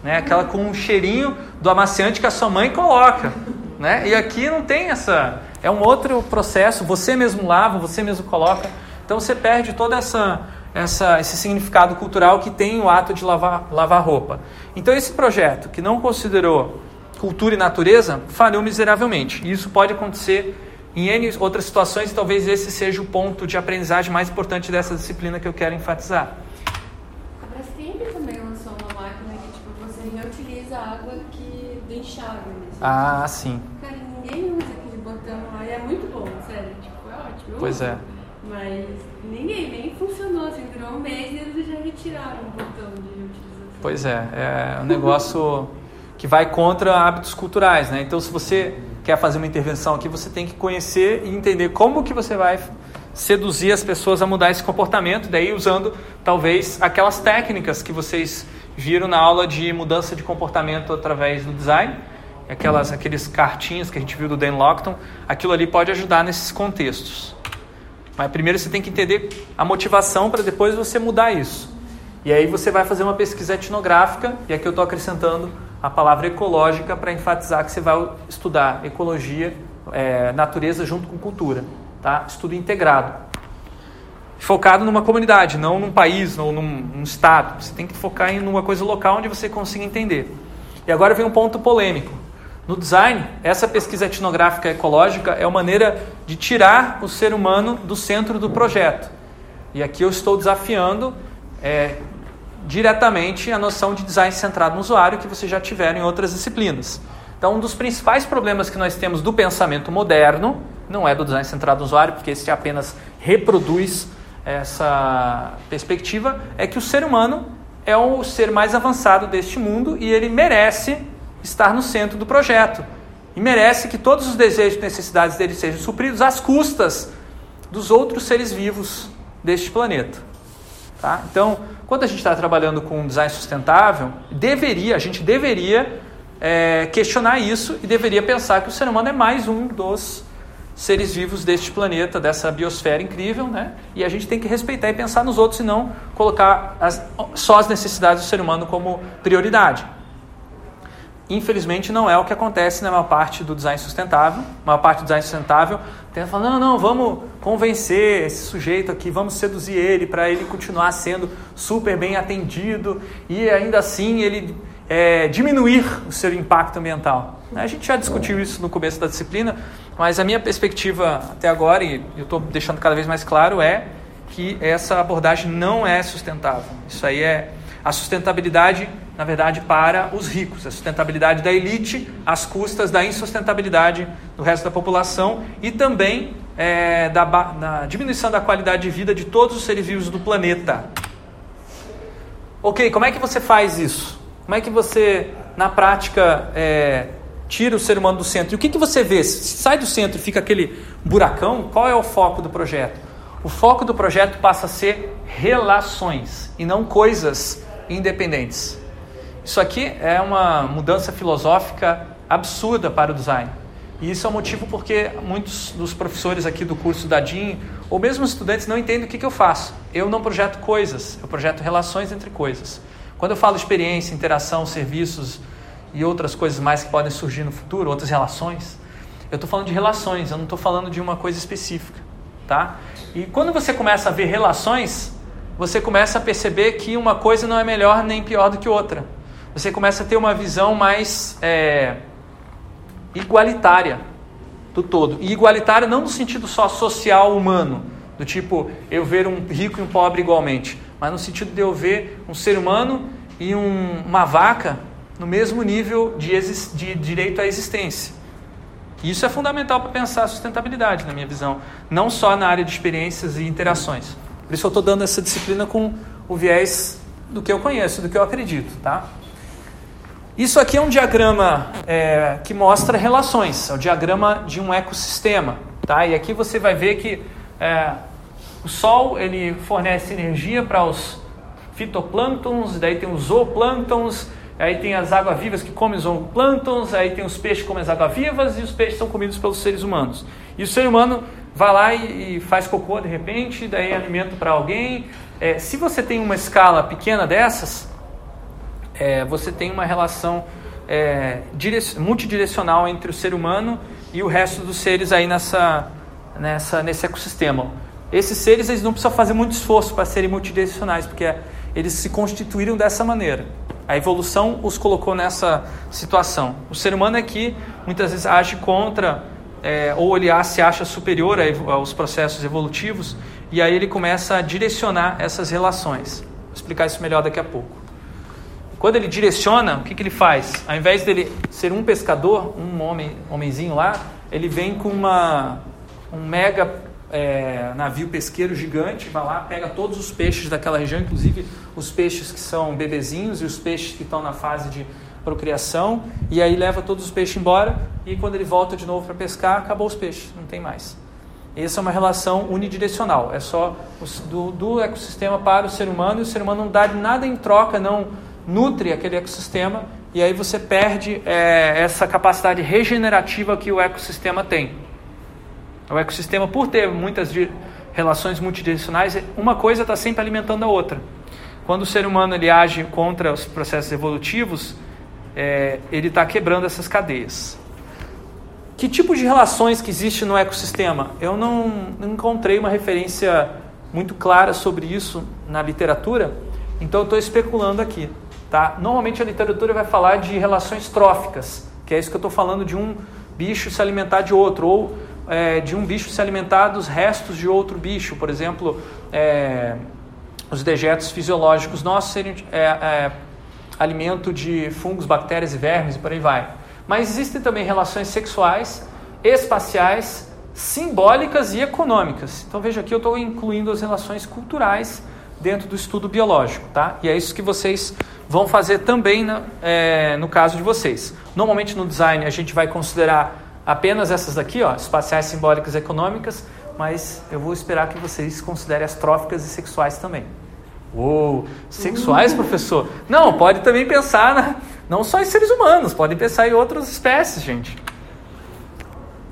Né? Aquela com um cheirinho do amaciante que a sua mãe coloca. Né? E aqui não tem essa. É um outro processo, você mesmo lava, você mesmo coloca. Então você perde toda essa essa, esse significado cultural que tem o ato de lavar, lavar roupa. Então, esse projeto, que não considerou cultura e natureza, falhou miseravelmente. E isso pode acontecer em N outras situações, e talvez esse seja o ponto de aprendizagem mais importante dessa disciplina que eu quero enfatizar. A Brastemp também lançou uma máquina que tipo, você reutiliza a água que do enxágue. Mesmo. Ah, sim. Cara, ninguém usa aquele botão lá e é muito bom, sério. Tipo, é ótimo. Pois é. Mas ninguém, nem funcionou, assim, durou um mês e eles já retiraram o botão de utilização. Pois é, é um negócio que vai contra hábitos culturais, né? Então, se você quer fazer uma intervenção aqui, você tem que conhecer e entender como que você vai seduzir as pessoas a mudar esse comportamento, daí usando talvez aquelas técnicas que vocês viram na aula de mudança de comportamento através do design, aquelas aqueles cartinhas que a gente viu do Dan Lockton, aquilo ali pode ajudar nesses contextos. Mas primeiro você tem que entender a motivação para depois você mudar isso. E aí você vai fazer uma pesquisa etnográfica, e aqui eu estou acrescentando a palavra ecológica para enfatizar que você vai estudar ecologia, é, natureza junto com cultura, tá? Estudo integrado. Focado numa comunidade, não num país, ou num, num estado. Você tem que focar em uma coisa local onde você consiga entender. E agora vem um ponto polêmico. No design, essa pesquisa etnográfica ecológica é uma maneira de tirar o ser humano do centro do projeto. E aqui eu estou desafiando é, diretamente a noção de design centrado no usuário que vocês já tiveram em outras disciplinas. Então, um dos principais problemas que nós temos do pensamento moderno não é do design centrado no usuário, porque esse apenas reproduz essa perspectiva, é que o ser humano é o ser mais avançado deste mundo e ele merece estar no centro do projeto e merece que todos os desejos e necessidades dele sejam supridos às custas dos outros seres vivos deste planeta. Tá? Então, quando a gente está trabalhando com um design sustentável, deveria, a gente deveria é, questionar isso e deveria pensar que o ser humano é mais um dos seres vivos deste planeta, dessa biosfera incrível, né? E a gente tem que respeitar e pensar nos outros e não colocar as, só as necessidades do ser humano como prioridade. Infelizmente não é o que acontece na maior parte do design sustentável. A maior parte do design sustentável tenta falar, não, não, vamos convencer esse sujeito aqui, vamos seduzir ele para ele continuar sendo super bem atendido e ainda assim ele é, diminuir o seu impacto ambiental. A gente já discutiu isso no começo da disciplina, mas a minha perspectiva até agora, e eu estou deixando cada vez mais claro, é que essa abordagem não é sustentável. Isso aí é a sustentabilidade, na verdade, para os ricos, a sustentabilidade da elite às custas da insustentabilidade do resto da população e também é, da, da diminuição da qualidade de vida de todos os seres vivos do planeta. Ok, como é que você faz isso? Como é que você, na prática, é, tira o ser humano do centro? E o que, que você vê? Se sai do centro e fica aquele buracão, qual é o foco do projeto? O foco do projeto passa a ser relações e não coisas independentes. Isso aqui é uma mudança filosófica absurda para o design. E isso é o motivo porque muitos dos professores aqui do curso da DIN, ou mesmo estudantes, não entendem o que, que eu faço. Eu não projeto coisas, eu projeto relações entre coisas. Quando eu falo experiência, interação, serviços e outras coisas mais que podem surgir no futuro, outras relações, eu estou falando de relações, eu não estou falando de uma coisa específica. Tá? E quando você começa a ver relações, você começa a perceber que uma coisa não é melhor nem pior do que outra. Você começa a ter uma visão mais é, igualitária do todo. E igualitária não no sentido só social humano, do tipo eu ver um rico e um pobre igualmente, mas no sentido de eu ver um ser humano e um, uma vaca no mesmo nível de, de direito à existência. Isso é fundamental para pensar a sustentabilidade, na minha visão, não só na área de experiências e interações. Por isso eu estou dando essa disciplina com o viés do que eu conheço, do que eu acredito, tá? Isso aqui é um diagrama é, que mostra relações, é o diagrama de um ecossistema, tá? E aqui você vai ver que é, o Sol ele fornece energia para os fitoplânctons, daí tem os zooplânctons, aí tem as águas-vivas que comem os zooplânctons, aí tem os peixes que comem as águas-vivas e os peixes são comidos pelos seres humanos. E o ser humano vai lá e, e faz cocô de repente, daí alimento para alguém. É, se você tem uma escala pequena dessas, é, você tem uma relação é, multidirecional entre o ser humano e o resto dos seres aí nessa, nessa, nesse ecossistema. Esses seres eles não precisam fazer muito esforço para serem multidirecionais, porque eles se constituíram dessa maneira. A evolução os colocou nessa situação. O ser humano é que muitas vezes age contra é, ou ele se acha superior aos processos evolutivos, e aí ele começa a direcionar essas relações. Vou explicar isso melhor daqui a pouco. Quando ele direciona, o que, que ele faz? Ao invés dele ser um pescador, um homem, homenzinho lá, ele vem com uma, um mega é, navio pesqueiro gigante, vai lá, pega todos os peixes daquela região, inclusive os peixes que são bebezinhos e os peixes que estão na fase de procriação, e aí leva todos os peixes embora, e quando ele volta de novo para pescar, acabou os peixes, não tem mais. Essa é uma relação unidirecional, é só do, do ecossistema para o ser humano, e o ser humano não dá nada em troca, não nutre aquele ecossistema, e aí você perde é, essa capacidade regenerativa que o ecossistema tem. O ecossistema, por ter muitas relações multidirecionais, uma coisa está sempre alimentando a outra. Quando o ser humano ele age contra os processos evolutivos, é, ele está quebrando essas cadeias. Que tipo de relações que existe no ecossistema? Eu não, não encontrei uma referência muito clara sobre isso na literatura, então eu estou especulando aqui. Tá? Normalmente a literatura vai falar de relações tróficas, que é isso que eu estou falando de um bicho se alimentar de outro, ou é, de um bicho se alimentar dos restos de outro bicho, por exemplo, é, os dejetos fisiológicos nossos serem é, é alimento de fungos, bactérias e vermes e por aí vai. Mas existem também relações sexuais, espaciais, simbólicas e econômicas. Então veja aqui, eu estou incluindo as relações culturais dentro do estudo biológico, tá? E é isso que vocês vão fazer também na, é, no caso de vocês. Normalmente no design a gente vai considerar apenas essas daqui, ó, espaciais, simbólicas e econômicas, mas eu vou esperar que vocês considerem as tróficas e sexuais também. Uou, sexuais, professor? Não, pode também pensar na, não só em seres humanos, podem pensar em outras espécies, gente.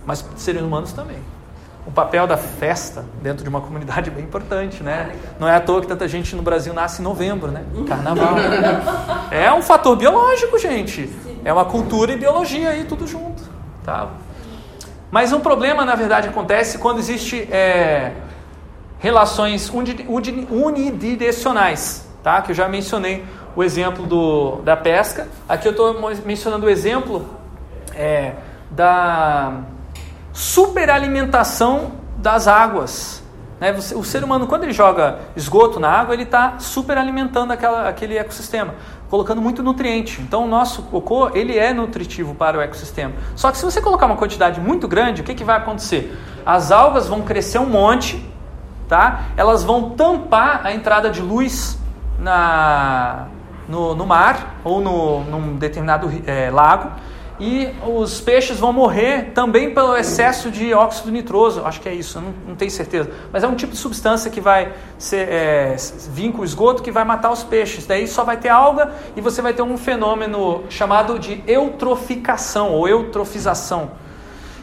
Mas seres humanos também. O papel da festa dentro de uma comunidade é bem importante, né? Não é à toa que tanta gente no Brasil nasce em novembro, né? Carnaval. É um fator biológico, gente. É uma cultura e biologia aí, tudo junto. Tá? Mas um problema, na verdade, acontece quando existe é, relações unidirecionais, tá? que eu já mencionei o exemplo do, da pesca. Aqui eu estou mencionando o exemplo é, da superalimentação das águas. Né? O ser humano, quando ele joga esgoto na água, ele está superalimentando aquela, aquele ecossistema, colocando muito nutriente. Então, o nosso cocô ele é nutritivo para o ecossistema. Só que se você colocar uma quantidade muito grande, o que, que vai acontecer? As algas vão crescer um monte tá? Elas vão tampar a entrada de luz na, no, no mar ou no, num determinado é, lago e os peixes vão morrer também pelo excesso de óxido nitroso. Acho que é isso, não, não tenho certeza. Mas é um tipo de substância que vai ser, é, vir com o esgoto que vai matar os peixes. Daí só vai ter alga e você vai ter um fenômeno chamado de eutroficação ou eutrofização,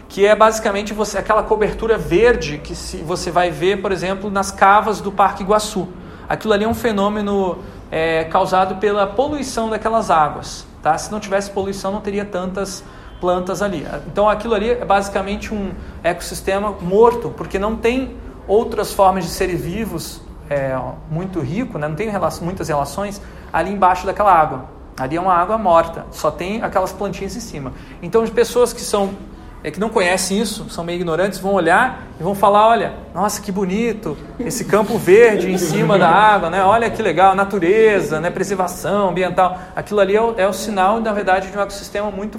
que é basicamente você, aquela cobertura verde que se, você vai ver, por exemplo, nas cavas do Parque Iguaçu. Aquilo ali é um fenômeno é, causado pela poluição daquelas águas. Tá? Se não tivesse poluição, não teria tantas plantas ali. Então aquilo ali é basicamente um ecossistema morto, porque não tem outras formas de seres vivos é, muito rico, né? não tem relação, muitas relações ali embaixo daquela água. Ali é uma água morta, só tem aquelas plantinhas em cima. Então, as pessoas que são é, que não conhecem isso, são meio ignorantes, vão olhar e vão falar: olha, nossa, que bonito, esse campo verde em cima da água, né? olha que legal, natureza, né? preservação ambiental. Aquilo ali é o, é o sinal, na verdade, de um ecossistema muito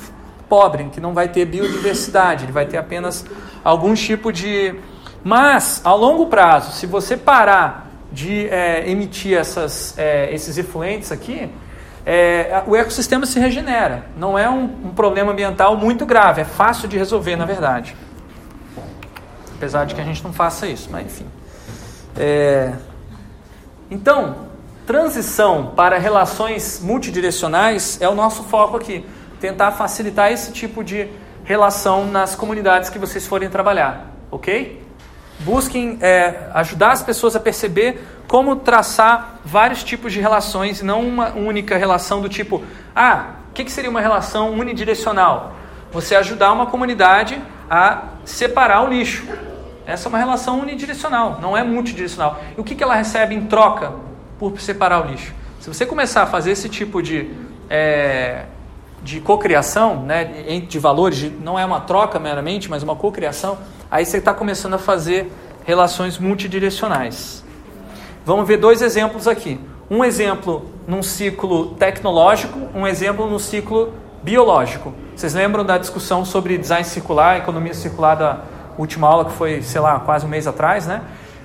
pobre, que não vai ter biodiversidade, ele vai ter apenas algum tipo de. Mas, a longo prazo, se você parar de é, emitir essas, é, esses efluentes aqui, é, o ecossistema se regenera. Não é um, um, problema ambiental muito grave, é fácil de resolver, na verdade. Apesar de que a gente não faça isso, mas enfim. É, então, transição para relações multidirecionais é o nosso foco aqui. Tentar facilitar esse tipo de relação nas comunidades que vocês forem trabalhar, ok? Busquem é, ajudar as pessoas a perceber como traçar vários tipos de relações não uma única relação do tipo, ah, o que, que seria uma relação unidirecional? Você ajudar uma comunidade a separar o lixo. Essa é uma relação unidirecional, não é multidirecional. E o que, que ela recebe em troca por separar o lixo? Se você começar a fazer esse tipo de, é, de cocriação, né, de valores, de, não é uma troca meramente, mas uma cocriação, aí você está começando a fazer relações multidirecionais. Vamos ver dois exemplos aqui. Um exemplo num ciclo tecnológico, um exemplo no ciclo biológico. Vocês lembram da discussão sobre design circular, economia circular da última aula que foi, sei lá, quase um mês atrás, né?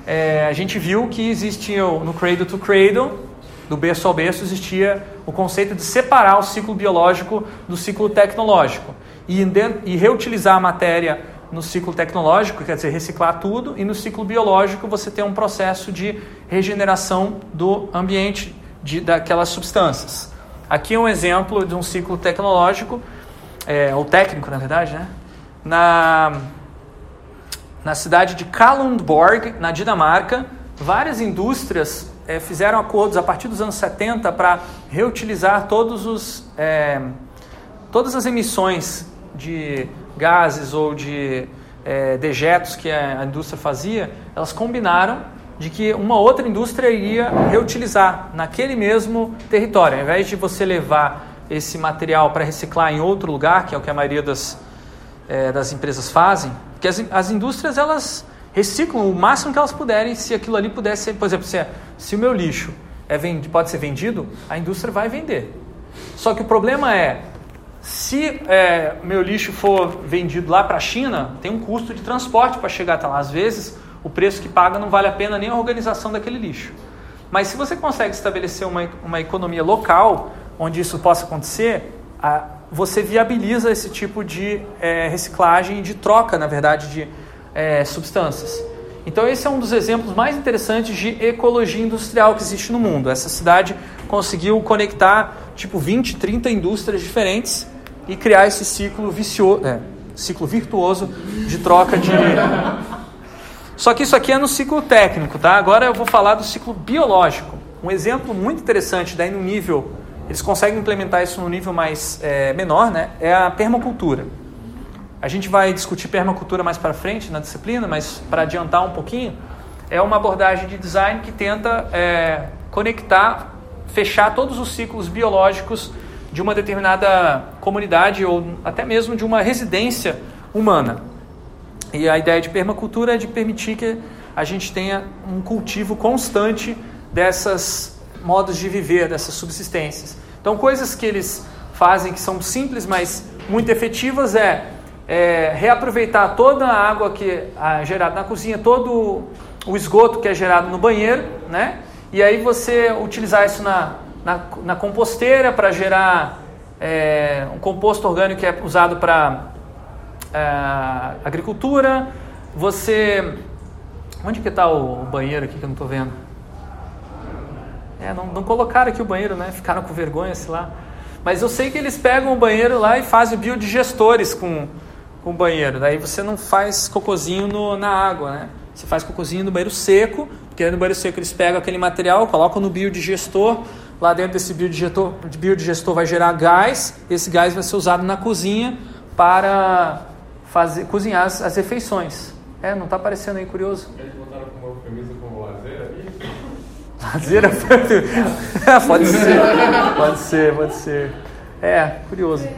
É, a gente viu que existia no Cradle to Cradle, do berço ao berço, existia o conceito de separar o ciclo biológico do ciclo tecnológico e, e reutilizar a matéria no ciclo tecnológico, quer dizer, reciclar tudo, e no ciclo biológico você tem um processo de regeneração do ambiente de, daquelas substâncias. Aqui é um exemplo de um ciclo tecnológico, é, ou técnico, na verdade, né? na, na cidade de Kalundborg, na Dinamarca, várias indústrias é, fizeram acordos a partir dos anos 70 para reutilizar todos os, é, todas as emissões de gases ou de é, dejetos que a indústria fazia, elas combinaram de que uma outra indústria iria reutilizar naquele mesmo território. Ao invés de você levar esse material para reciclar em outro lugar, que é o que a maioria das, é, das empresas fazem, porque as, as indústrias elas reciclam o máximo que elas puderem, se aquilo ali pudesse, por exemplo, se, se o meu lixo é vend, pode ser vendido, a indústria vai vender. Só que o problema é, se é, meu lixo for vendido lá para a China, tem um custo de transporte para chegar até lá. Às vezes, o preço que paga não vale a pena nem a organização daquele lixo. Mas se você consegue estabelecer uma, uma economia local onde isso possa acontecer, a, você viabiliza esse tipo de é, reciclagem e de troca, na verdade, de é, substâncias. Então esse é um dos exemplos mais interessantes de ecologia industrial que existe no mundo. Essa cidade conseguiu conectar tipo 20, 30 indústrias diferentes e criar esse ciclo vicioso, é, ciclo virtuoso de troca de. Só que isso aqui é no ciclo técnico, tá? Agora eu vou falar do ciclo biológico. Um exemplo muito interessante daí no nível, eles conseguem implementar isso no nível mais é, menor, né? É a permacultura. A gente vai discutir permacultura mais para frente na disciplina, mas para adiantar um pouquinho, é uma abordagem de design que tenta é, conectar, fechar todos os ciclos biológicos de uma determinada comunidade ou até mesmo de uma residência humana. E a ideia de permacultura é de permitir que a gente tenha um cultivo constante dessas modos de viver, dessas subsistências. Então, coisas que eles fazem que são simples, mas muito efetivas é, é reaproveitar toda a água que é gerada na cozinha, todo o esgoto que é gerado no banheiro, né? E aí você utilizar isso na na, na composteira para gerar é, um composto orgânico que é usado para é, agricultura. Você. Onde que está o banheiro aqui que eu não estou vendo? É, não, não colocaram aqui o banheiro, né? Ficaram com vergonha, sei lá. Mas eu sei que eles pegam o banheiro lá e fazem biodigestores com, com o banheiro. Daí você não faz cocôzinho no, na água, né? Você faz cocôzinho no banheiro seco, porque no banheiro seco eles pegam aquele material, colocam no biodigestor. Lá dentro desse biodigestor, biodigestor vai gerar gás. Esse gás vai ser usado na cozinha para fazer, cozinhar as, as refeições. É, não está aparecendo aí, curioso? Eles botaram como eufemismo como lazer ali? Lazer pode ser, pode ser, pode ser. É, curioso.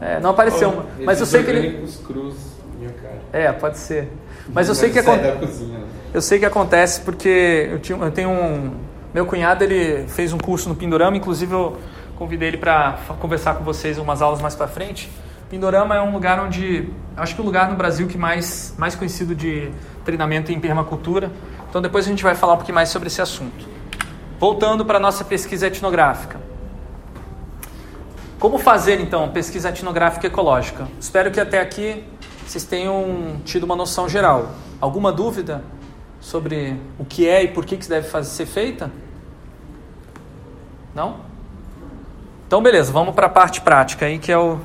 É, não apareceu, mas eu sei que ele. Cruz, minha cara. É, pode ser. Mas eu sei que acontece. né? Eu sei que acontece porque eu, tinha, eu tenho um. Meu cunhado ele fez um curso no Pindorama, inclusive eu convidei ele para conversar com vocês umas aulas mais para frente. Pindorama é um lugar onde. Acho que o lugar no Brasil que mais, mais conhecido de treinamento em permacultura. Então depois a gente vai falar um pouquinho mais sobre esse assunto. Voltando para nossa pesquisa etnográfica. Como fazer então pesquisa etnográfica ecológica? Espero que até aqui vocês tenham tido uma noção geral. Alguma dúvida sobre o que é e por que que deve fazer, ser feita? Não? Então, beleza, vamos para a parte prática aí, que é o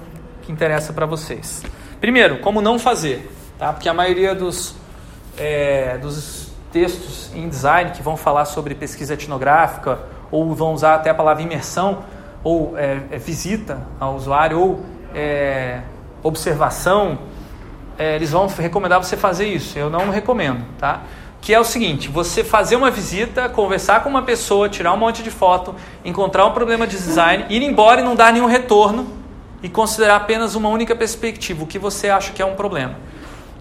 que interessa para vocês. Primeiro, como não fazer, tá? Porque a maioria dos, é, dos textos em design que vão falar sobre pesquisa etnográfica, ou vão usar até a palavra imersão, ou é, é, visita ao usuário, ou é, observação, é, eles vão recomendar você fazer isso. Eu não recomendo, tá? Que é o seguinte: você fazer uma visita, conversar com uma pessoa, tirar um monte de foto, encontrar um problema de design, ir embora e não dar nenhum retorno e considerar apenas uma única perspectiva, o que você acha que é um problema.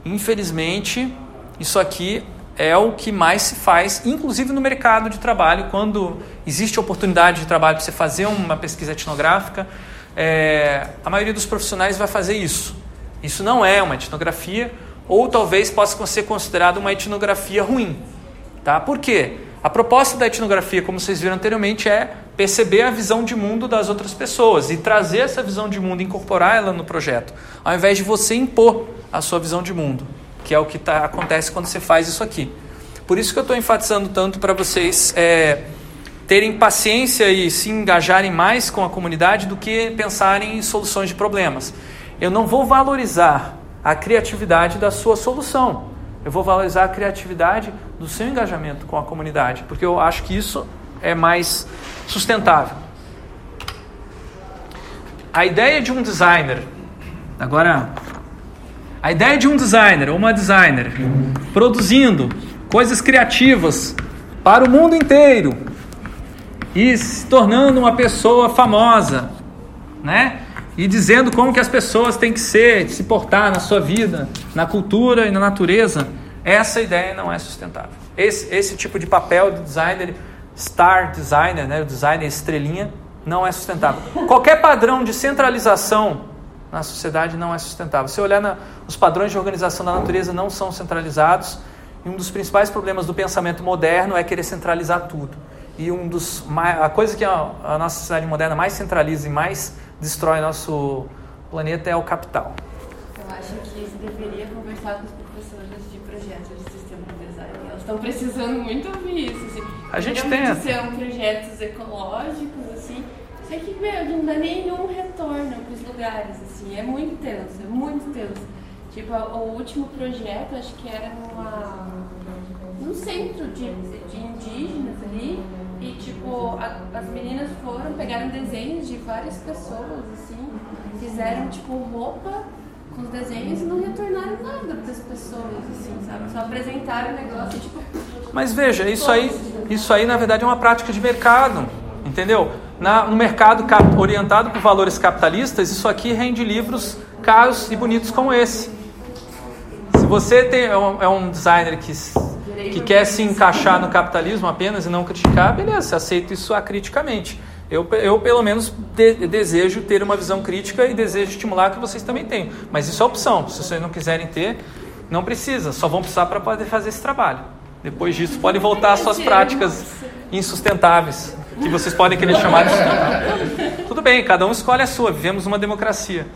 Infelizmente, isso aqui é o que mais se faz, inclusive no mercado de trabalho, quando existe oportunidade de trabalho para você fazer uma pesquisa etnográfica, é, a maioria dos profissionais vai fazer isso. Isso não é uma etnografia, ou talvez possa ser considerado uma etnografia ruim. Tá? Por quê? A proposta da etnografia, como vocês viram anteriormente, é perceber a visão de mundo das outras pessoas e trazer essa visão de mundo, incorporar ela no projeto, ao invés de você impor a sua visão de mundo, que é o que tá, acontece quando você faz isso aqui. Por isso que eu estou enfatizando tanto para vocês é, terem paciência e se engajarem mais com a comunidade do que pensarem em soluções de problemas. Eu não vou valorizar a criatividade da sua solução. Eu vou valorizar a criatividade do seu engajamento com a comunidade, porque eu acho que isso é mais sustentável. A ideia de um designer, agora, a ideia de um designer ou uma designer produzindo coisas criativas para o mundo inteiro e se tornando uma pessoa famosa, né? E dizendo como que as pessoas têm que ser, se portar na sua vida, na cultura e na natureza, essa ideia não é sustentável. Esse, esse tipo de papel de designer, star designer, né, o designer estrelinha, não é sustentável. Qualquer padrão de centralização na sociedade não é sustentável. Se olhar na, os padrões de organização da natureza não são centralizados, e um dos principais problemas do pensamento moderno é querer centralizar tudo. E um dos a coisa que a, a nossa sociedade moderna mais centraliza e mais destrói nosso planeta é o capital. Eu acho que você deveria conversar com os professores de projetos de sistema de design. Elas estão precisando muito ouvir isso. Assim. A gente tenta. são projetos ecológicos, assim. Só que, meu, não dá nenhum retorno para os lugares, assim. É muito tenso, é muito tenso. Tipo, o último projeto, acho que era numa, num centro de, de indígenas ali. E, tipo, a- as meninas foram, pegaram desenhos de várias pessoas, assim. Fizeram, tipo, roupa com os desenhos e não retornaram nada para as pessoas, assim, sabe? Só apresentaram o negócio, e, tipo... Mas veja, isso aí, isso aí na verdade é uma prática de mercado, entendeu? Na, no mercado cap- orientado por valores capitalistas, isso aqui rende livros caros e bonitos como esse. Se você tem, é, um, é um designer que, que quer se encaixar no capitalismo apenas e não criticar, beleza, você aceita isso acriticamente. Eu, eu pelo menos, de- desejo ter uma visão crítica e desejo estimular que vocês também tenham. Mas isso é opção. Se vocês não quiserem ter, não precisa. Só vão precisar para poder fazer esse trabalho. Depois disso, podem voltar às suas práticas insustentáveis, que vocês podem querer chamar de tudo bem, cada um escolhe a sua, vivemos uma democracia.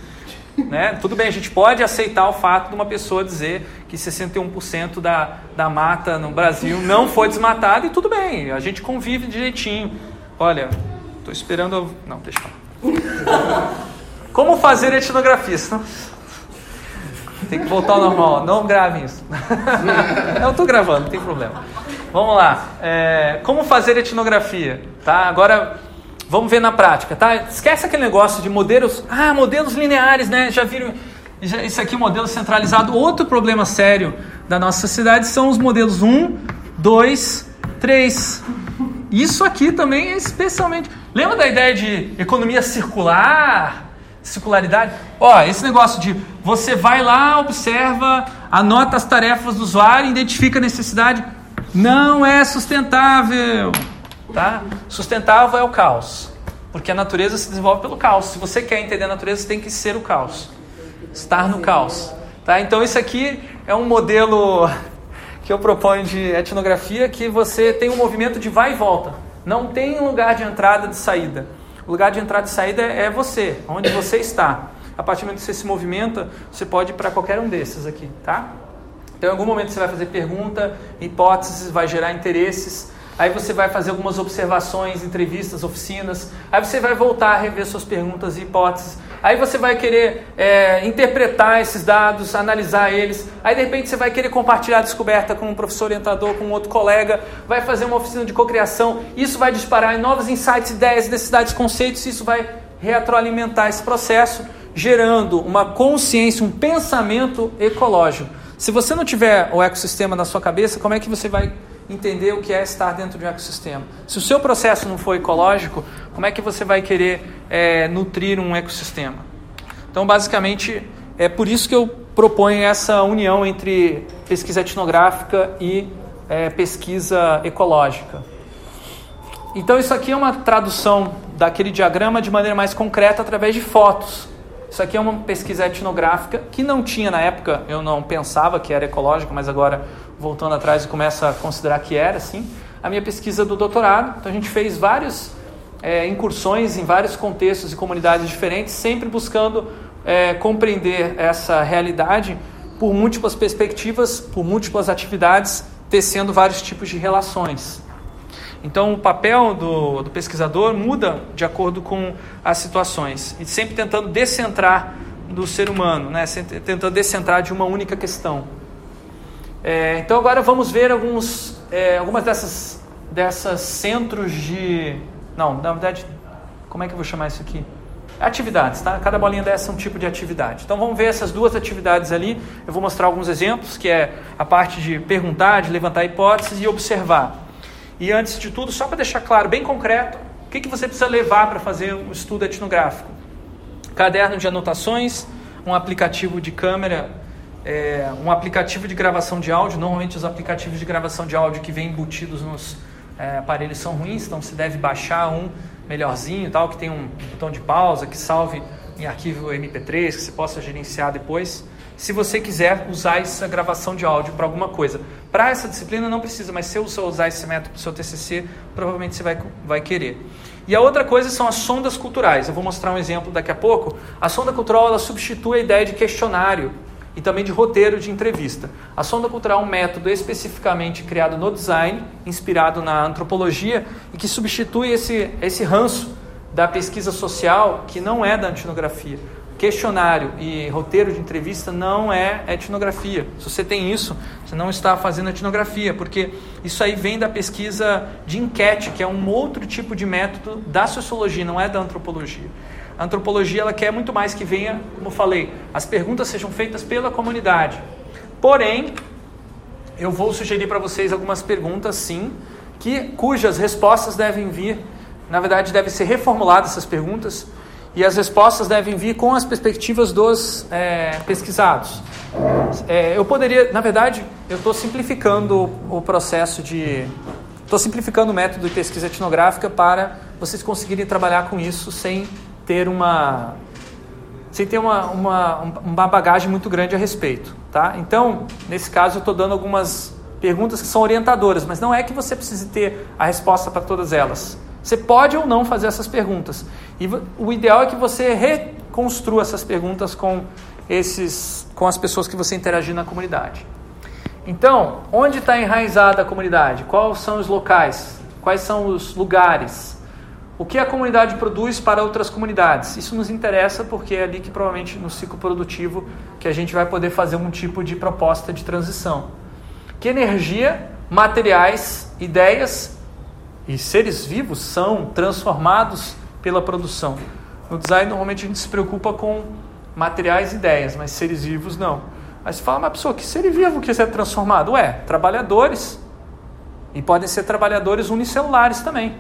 Né? Tudo bem, a gente pode aceitar o fato de uma pessoa dizer que 61% da, da mata no Brasil não foi desmatada e tudo bem, a gente convive direitinho. Olha, estou esperando. Não, deixa eu. Como fazer etnografia? Tem que voltar ao normal, não gravem isso. eu estou gravando, não tem problema. Vamos lá. É, como fazer etnografia? Tá? Agora Vamos ver na prática, tá? Esquece aquele negócio de modelos, ah, modelos lineares, né? Já viram isso aqui, modelo centralizado. Outro problema sério da nossa sociedade são os modelos 1, 2, 3. Isso aqui também é especialmente. Lembra da ideia de economia circular? Circularidade? Ó, esse negócio de você vai lá, observa, anota as tarefas do usuário, identifica a necessidade. Não é sustentável. Tá? Sustentável é o caos, porque a natureza se desenvolve pelo caos. Se você quer entender a natureza, você tem que ser o caos, estar no caos. Tá? Então isso aqui é um modelo que eu proponho de etnografia que você tem um movimento de vai e volta. Não tem lugar de entrada e de saída. O lugar de entrada e saída é você, onde você está. A partir do momento que você se movimenta, você pode ir para qualquer um desses aqui, tá? Então, em algum momento você vai fazer pergunta, hipóteses, vai gerar interesses aí você vai fazer algumas observações, entrevistas, oficinas, aí você vai voltar a rever suas perguntas e hipóteses, aí você vai querer é, interpretar esses dados, analisar eles, aí de repente você vai querer compartilhar a descoberta com um professor orientador, com um outro colega, vai fazer uma oficina de cocriação, isso vai disparar em novos insights, ideias, necessidades, conceitos, isso vai retroalimentar esse processo, gerando uma consciência, um pensamento ecológico. Se você não tiver o ecossistema na sua cabeça, como é que você vai entender o que é estar dentro de um ecossistema. Se o seu processo não for ecológico, como é que você vai querer é, nutrir um ecossistema? Então, basicamente, é por isso que eu proponho essa união entre pesquisa etnográfica e é, pesquisa ecológica. Então, isso aqui é uma tradução daquele diagrama de maneira mais concreta através de fotos. Isso aqui é uma pesquisa etnográfica que não tinha na época, eu não pensava que era ecológica, mas agora voltando atrás e começo a considerar que era assim. A minha pesquisa do doutorado, então a gente fez várias é, incursões em vários contextos e comunidades diferentes, sempre buscando é, compreender essa realidade por múltiplas perspectivas, por múltiplas atividades, tecendo vários tipos de relações. Então, o papel do, do, pesquisador muda de acordo com as situações, e sempre tentando descentrar do ser humano, né? tentando descentrar de uma única questão. É, então, agora vamos ver alguns, é, algumas dessas, dessas centros de. Não, na verdade, como é que eu vou chamar isso aqui? Atividades, tá? Cada bolinha dessa é um tipo de atividade. Então vamos ver essas duas atividades ali. Eu vou mostrar alguns exemplos, que é a parte de perguntar, de levantar hipóteses e observar. E antes de tudo, só para deixar claro, bem concreto, o que, que você precisa levar para fazer um estudo etnográfico? Caderno de anotações, um aplicativo de câmera, é, um aplicativo de gravação de áudio. Normalmente os aplicativos de gravação de áudio que vêm embutidos nos é, aparelhos são ruins, então você deve baixar um melhorzinho, tal, que tem um botão de pausa, que salve em arquivo MP3, que você possa gerenciar depois se você quiser usar essa gravação de áudio para alguma coisa. Para essa disciplina não precisa, mas se você usar esse método para o seu TCC, provavelmente você vai, vai querer. E a outra coisa são as sondas culturais. Eu vou mostrar um exemplo daqui a pouco. A sonda cultural ela substitui a ideia de questionário e também de roteiro de entrevista. A sonda cultural é um método especificamente criado no design, inspirado na antropologia e que substitui esse, esse ranço da pesquisa social que não é da etnografia questionário e roteiro de entrevista não é etnografia. Se você tem isso, você não está fazendo etnografia, porque isso aí vem da pesquisa de enquete, que é um outro tipo de método da sociologia, não é da antropologia. A antropologia ela quer muito mais que venha, como eu falei, as perguntas sejam feitas pela comunidade. Porém, eu vou sugerir para vocês algumas perguntas, sim, que cujas respostas devem vir, na verdade, devem ser reformuladas essas perguntas e as respostas devem vir com as perspectivas dos é, pesquisados. É, eu poderia, na verdade, eu estou simplificando o processo de. Estou simplificando o método de pesquisa etnográfica para vocês conseguirem trabalhar com isso sem ter uma. sem ter uma, uma, uma bagagem muito grande a respeito. Tá? Então, nesse caso, eu estou dando algumas perguntas que são orientadoras, mas não é que você precise ter a resposta para todas elas. Você pode ou não fazer essas perguntas. E o ideal é que você reconstrua essas perguntas com esses, com as pessoas que você interagir na comunidade. Então, onde está enraizada a comunidade? Quais são os locais? Quais são os lugares? O que a comunidade produz para outras comunidades? Isso nos interessa porque é ali que provavelmente no ciclo produtivo que a gente vai poder fazer um tipo de proposta de transição. Que energia, materiais, ideias e seres vivos são transformados pela produção. No design normalmente a gente se preocupa com materiais e ideias, mas seres vivos não. Mas fala, uma pessoa, que ser vivo que ser transformado? Ué, trabalhadores. E podem ser trabalhadores unicelulares também.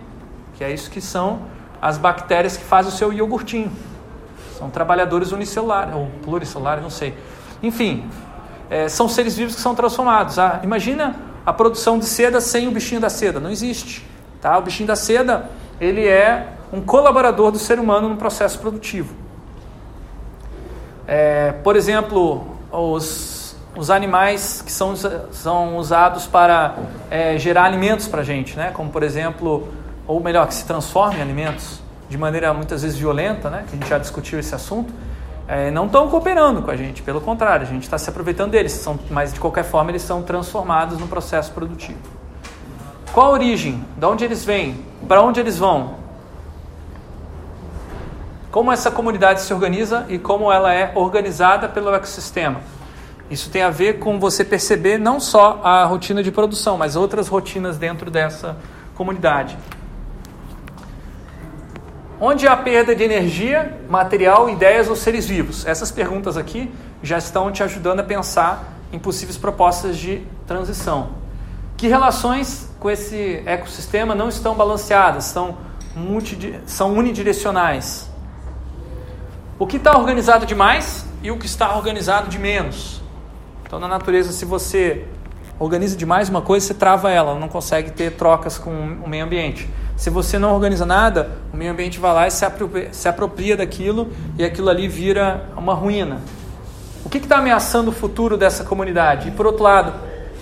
Que é isso que são as bactérias que fazem o seu iogurtinho. São trabalhadores unicelulares, ou pluricelulares, não sei. Enfim, é, são seres vivos que são transformados. Ah, imagina a produção de seda sem o bichinho da seda. Não existe. Tá? O bichinho da seda, ele é um colaborador do ser humano no processo produtivo. É, por exemplo, os, os animais que são, são usados para é, gerar alimentos para a gente, né? como por exemplo, ou melhor, que se transformam em alimentos de maneira muitas vezes violenta, né? que a gente já discutiu esse assunto, é, não estão cooperando com a gente, pelo contrário, a gente está se aproveitando deles, são, mas de qualquer forma eles são transformados no processo produtivo. Qual a origem? De onde eles vêm? Para onde eles vão? como essa comunidade se organiza e como ela é organizada pelo ecossistema. Isso tem a ver com você perceber não só a rotina de produção, mas outras rotinas dentro dessa comunidade. Onde há perda de energia, material, ideias ou seres vivos? Essas perguntas aqui já estão te ajudando a pensar em possíveis propostas de transição. Que relações com esse ecossistema não estão balanceadas, são, são unidirecionais? o que está organizado demais e o que está organizado de menos. Então, na natureza, se você organiza demais uma coisa, você trava ela, não consegue ter trocas com o meio ambiente. Se você não organiza nada, o meio ambiente vai lá e se apropria, se apropria daquilo e aquilo ali vira uma ruína. O que está ameaçando o futuro dessa comunidade? E por outro lado,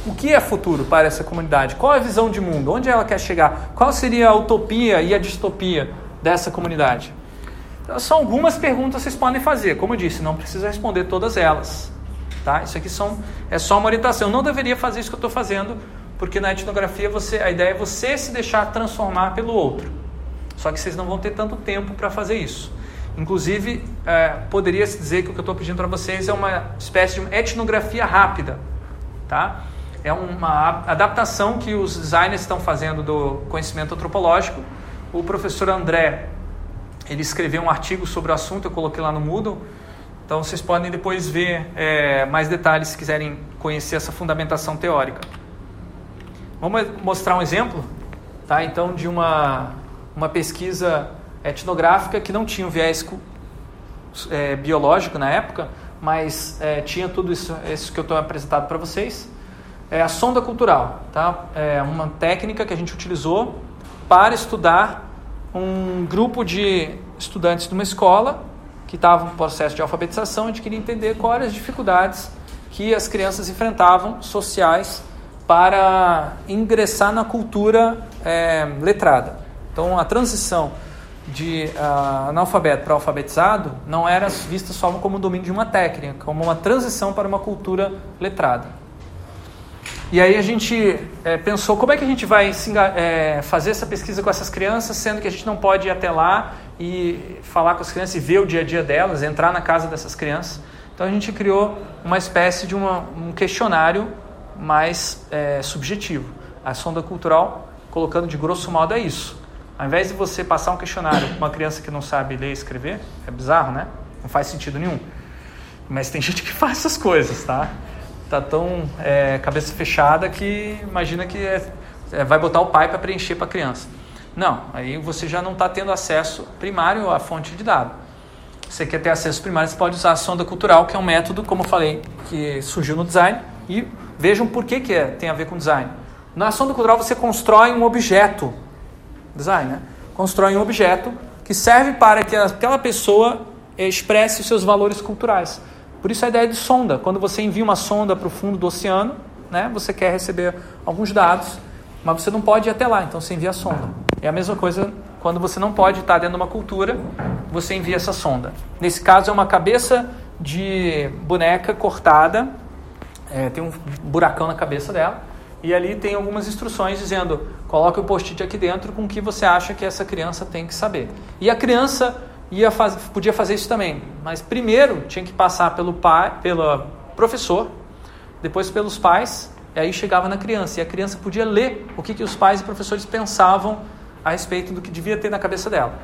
o que é futuro para essa comunidade? Qual a visão de mundo? Onde ela quer chegar? Qual seria a utopia e a distopia dessa comunidade? Então, são algumas perguntas que vocês podem fazer. Como eu disse, não precisa responder todas elas. Tá? Isso aqui são, é só uma orientação. Eu não deveria fazer isso que eu estou fazendo, porque na etnografia você, a ideia é você se deixar transformar pelo outro. Só que vocês não vão ter tanto tempo para fazer isso. Inclusive, é, poderia-se dizer que o que eu estou pedindo para vocês é uma espécie de etnografia rápida. Tá? É uma adaptação que os designers estão fazendo do conhecimento antropológico. O professor André ele escreveu um artigo sobre o assunto, eu coloquei lá no Moodle. Então vocês podem depois ver é, mais detalhes se quiserem conhecer essa fundamentação teórica. Vamos mostrar um exemplo, tá? Então de uma uma pesquisa etnográfica que não tinha um viés é, biológico na época, mas é, tinha tudo isso, isso que eu estou apresentado para vocês. É a sonda cultural, tá? É uma técnica que a gente utilizou para estudar um grupo de estudantes de uma escola que estavam no processo de alfabetização, a gente queria entender quais eram as dificuldades que as crianças enfrentavam sociais para ingressar na cultura é, letrada. Então, a transição de uh, analfabeto para alfabetizado não era vista só como domínio de uma técnica, como uma transição para uma cultura letrada. E aí a gente é, pensou como é que a gente vai é, fazer essa pesquisa com essas crianças, sendo que a gente não pode ir até lá e falar com as crianças e ver o dia a dia delas, entrar na casa dessas crianças. Então a gente criou uma espécie de uma, um questionário mais é, subjetivo. A sonda cultural, colocando de grosso modo, é isso. Ao invés de você passar um questionário com uma criança que não sabe ler e escrever, é bizarro, né? Não faz sentido nenhum. Mas tem gente que faz essas coisas, tá? tá tão é, cabeça fechada que imagina que é, é, vai botar o pai para preencher para a criança. Não, aí você já não está tendo acesso primário à fonte de dados. Você quer ter acesso primário, você pode usar a sonda cultural, que é um método, como eu falei, que surgiu no design. E vejam por que, que é, tem a ver com design. Na sonda cultural você constrói um objeto, design, né? Constrói um objeto que serve para que aquela pessoa expresse os seus valores culturais. Por isso a ideia de sonda. Quando você envia uma sonda para o fundo do oceano, né, você quer receber alguns dados, mas você não pode ir até lá, então você envia a sonda. É a mesma coisa Quando você não pode estar dentro de uma cultura, você envia essa sonda. Nesse caso é uma cabeça de boneca cortada, é, tem um buracão na cabeça dela, e ali tem algumas instruções dizendo: coloque o post-it aqui dentro com o que você acha que essa criança tem que saber. E a criança ia faz, podia fazer isso também, mas primeiro tinha que passar pelo pai, pelo professor, depois pelos pais, e aí chegava na criança. E a criança podia ler o que, que os pais e professores pensavam a respeito do que devia ter na cabeça dela.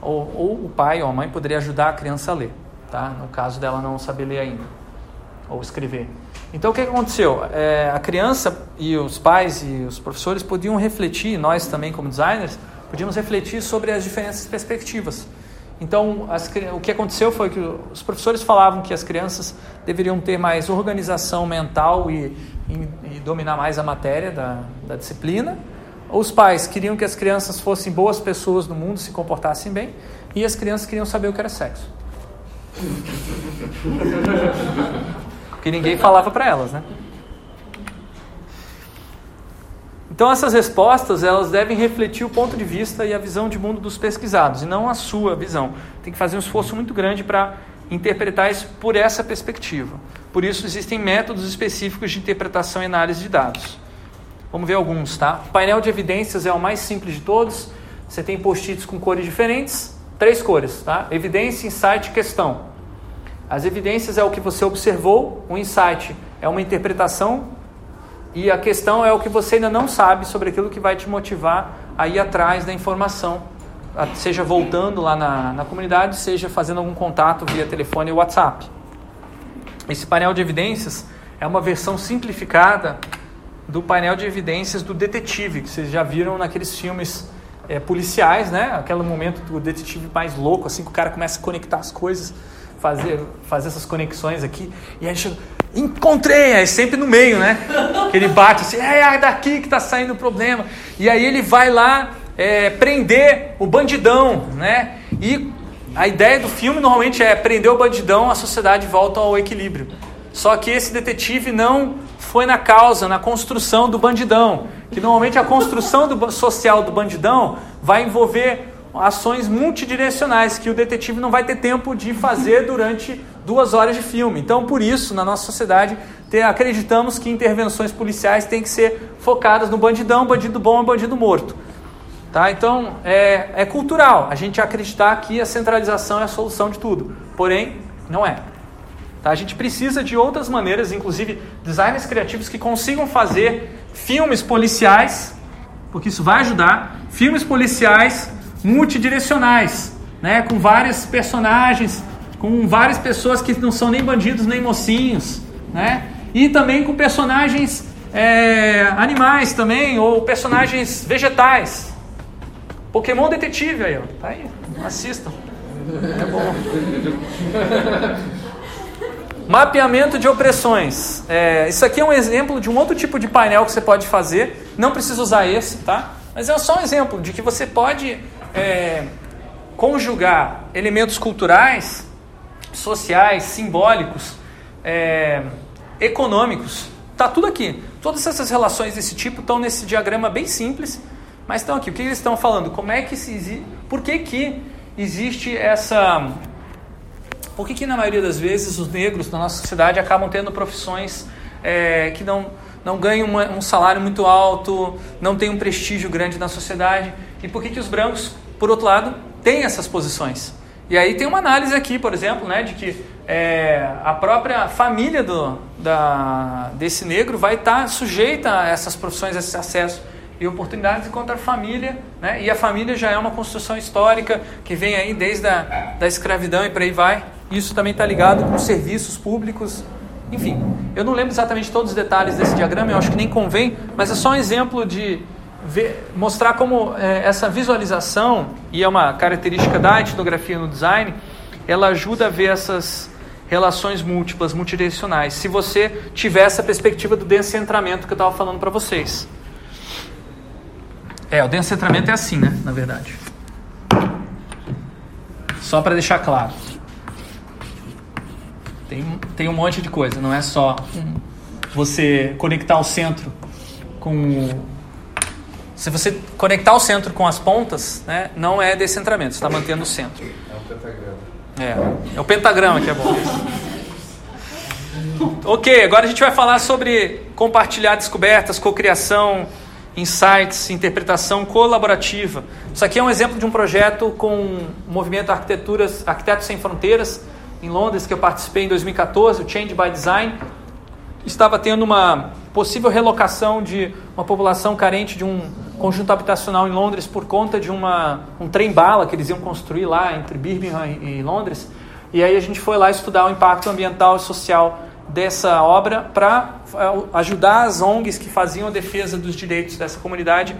Ou, ou o pai ou a mãe poderia ajudar a criança a ler, tá? no caso dela não saber ler ainda, ou escrever. Então o que aconteceu? É, a criança e os pais e os professores podiam refletir, nós também como designers, podíamos refletir sobre as diferentes perspectivas. Então, as, o que aconteceu foi que os professores falavam que as crianças deveriam ter mais organização mental e, e, e dominar mais a matéria da, da, disciplina. Os pais queriam que as crianças fossem boas pessoas no mundo, se comportassem bem, e as crianças queriam saber o que era sexo. Porque ninguém falava para elas, né? Então essas respostas elas devem refletir o ponto de vista e a visão de mundo dos pesquisados e não a sua visão. Tem que fazer um esforço muito grande para interpretar isso por essa perspectiva. Por isso existem métodos específicos de interpretação e análise de dados. Vamos ver alguns, tá? O painel de evidências é o mais simples de todos. Você tem post-its com cores diferentes, três cores, tá? Evidência, insight, questão. As evidências é o que você observou, o insight é uma interpretação e a questão é o que você ainda não sabe sobre aquilo que vai te motivar a ir atrás da informação, seja voltando lá na, na comunidade, seja fazendo algum contato via telefone ou WhatsApp. Esse painel de evidências é uma versão simplificada do painel de evidências do detetive, que vocês já viram naqueles filmes é, policiais, né? Aquele momento do detetive mais louco, assim, que o cara começa a conectar as coisas, fazer, fazer essas conexões aqui, e aí chega encontrei, é sempre no meio, né? Ele bate assim, é, é daqui que está saindo o problema. E aí ele vai lá é, prender o bandidão, né? E a ideia do filme normalmente é prender o bandidão, a sociedade volta ao equilíbrio. Só que esse detetive não foi na causa, na construção do bandidão. Que normalmente a construção do, social do bandidão vai envolver ações multidirecionais que o detetive não vai ter tempo de fazer durante duas horas de filme. Então, por isso, na nossa sociedade, acreditamos que intervenções policiais têm que ser focadas no bandidão, bandido bom e bandido morto. Tá? Então, é, é cultural a gente acreditar que a centralização é a solução de tudo. Porém, não é. Tá? A gente precisa de outras maneiras, inclusive designers criativos que consigam fazer filmes policiais, porque isso vai ajudar, filmes policiais multidirecionais, né? com vários personagens, com várias pessoas que não são nem bandidos nem mocinhos, né? E também com personagens é, animais também, ou personagens vegetais. Pokémon Detetive aí, ó. Tá aí, assistam. É bom. Mapeamento de opressões. É, isso aqui é um exemplo de um outro tipo de painel que você pode fazer. Não precisa usar esse, tá? Mas é só um exemplo de que você pode é, conjugar elementos culturais, sociais, simbólicos, é, econômicos. Está tudo aqui. Todas essas relações desse tipo estão nesse diagrama bem simples, mas estão aqui. O que eles estão falando? Como é que se por que, que existe essa por que, que na maioria das vezes os negros na nossa sociedade acabam tendo profissões é, que não, não ganham uma, um salário muito alto, não têm um prestígio grande na sociedade? E por que, que os brancos, por outro lado, têm essas posições? E aí tem uma análise aqui, por exemplo, né, de que é, a própria família do, da, desse negro vai estar sujeita a essas profissões, a esse acesso e oportunidades, enquanto a família, né, e a família já é uma construção histórica que vem aí desde a da escravidão e por aí vai. Isso também está ligado com serviços públicos. Enfim, eu não lembro exatamente todos os detalhes desse diagrama, eu acho que nem convém, mas é só um exemplo de ver, mostrar como é, essa visualização, e é uma característica da etnografia no design, ela ajuda a ver essas relações múltiplas, multidirecionais, se você tiver essa perspectiva do descentramento que eu estava falando para vocês. É, o descentramento é assim, né? Na verdade. Só para deixar claro. Tem, tem um monte de coisa, não é só você conectar o centro com Se você conectar o centro com as pontas, né, não é descentramento, você está mantendo o centro. É um pentagrama. É, é o pentagrama que é bom. ok, agora a gente vai falar sobre compartilhar descobertas, cocriação, insights, interpretação colaborativa. Isso aqui é um exemplo de um projeto com o movimento Arquiteturas, Arquitetos Sem Fronteiras, em Londres, que eu participei em 2014, o Change by Design. Estava tendo uma possível relocação de uma população carente de um conjunto habitacional em Londres por conta de uma, um trem-bala que eles iam construir lá entre Birmingham e Londres. E aí a gente foi lá estudar o impacto ambiental e social dessa obra para é, ajudar as ONGs que faziam a defesa dos direitos dessa comunidade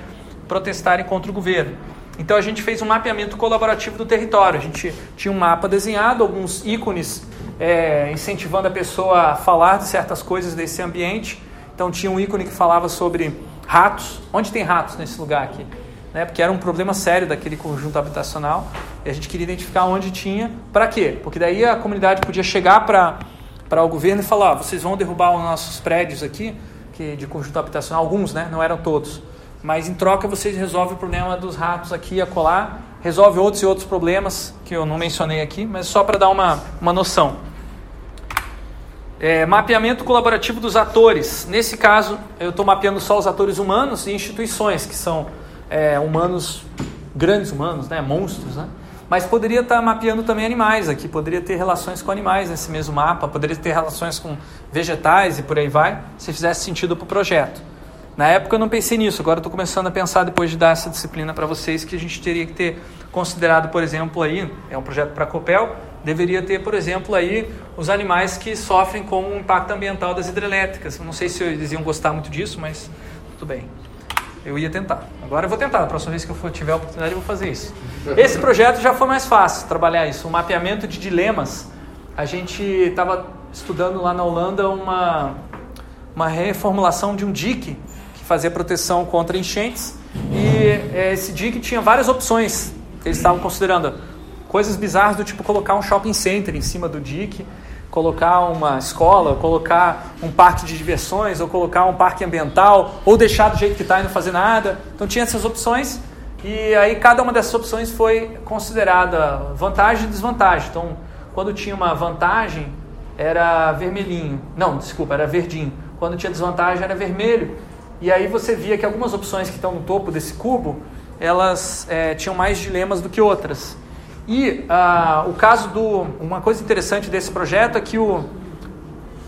protestarem contra o governo. Então a gente fez um mapeamento colaborativo do território. A gente tinha um mapa desenhado, alguns ícones é, incentivando a pessoa a falar de certas coisas desse ambiente. Então tinha um ícone que falava sobre ratos. Onde tem ratos nesse lugar aqui? Né? Porque era um problema sério daquele conjunto habitacional. E a gente queria identificar onde tinha. Para quê? Porque daí a comunidade podia chegar para o governo e falar: vocês vão derrubar os nossos prédios aqui, que de conjunto habitacional, alguns, né? Não eram todos. Mas em troca vocês resolvem o problema dos ratos aqui e acolá, resolve outros e outros problemas que eu não mencionei aqui, mas só para dar uma, uma noção. É, mapeamento colaborativo dos atores. Nesse caso, eu estou mapeando só os atores humanos e instituições, que são é, humanos, grandes humanos, né? monstros, né? Mas poderia estar mapeando também animais aqui, poderia ter relações com animais nesse mesmo mapa, poderia ter relações com vegetais e por aí vai, se fizesse sentido para o projeto. Na época eu não pensei nisso, agora estou começando a pensar depois de dar essa disciplina para vocês que a gente teria que ter considerado, por exemplo, aí, é um projeto para Copel, deveria ter, por exemplo, aí os animais que sofrem com o impacto ambiental das hidrelétricas. Não sei se eles iam gostar muito disso, mas tudo bem eu ia tentar. Agora eu vou tentar, a próxima vez que eu for, tiver a oportunidade eu vou fazer isso. Esse projeto já foi mais fácil trabalhar isso, o mapeamento de dilemas. A gente estava estudando lá na Holanda uma, uma reformulação de um dique fazia proteção contra enchentes e é, esse dique tinha várias opções que eles estavam considerando. Coisas bizarras do tipo colocar um shopping center em cima do dique colocar uma escola, colocar um parque de diversões, ou colocar um parque ambiental, ou deixar do jeito que está e não fazer nada. Então tinha essas opções e aí cada uma dessas opções foi considerada vantagem e desvantagem. Então quando tinha uma vantagem era vermelhinho, não, desculpa, era verdinho. Quando tinha desvantagem era vermelho. E aí você via que algumas opções que estão no topo desse cubo elas é, tinham mais dilemas do que outras. E ah, o caso do. Uma coisa interessante desse projeto é que o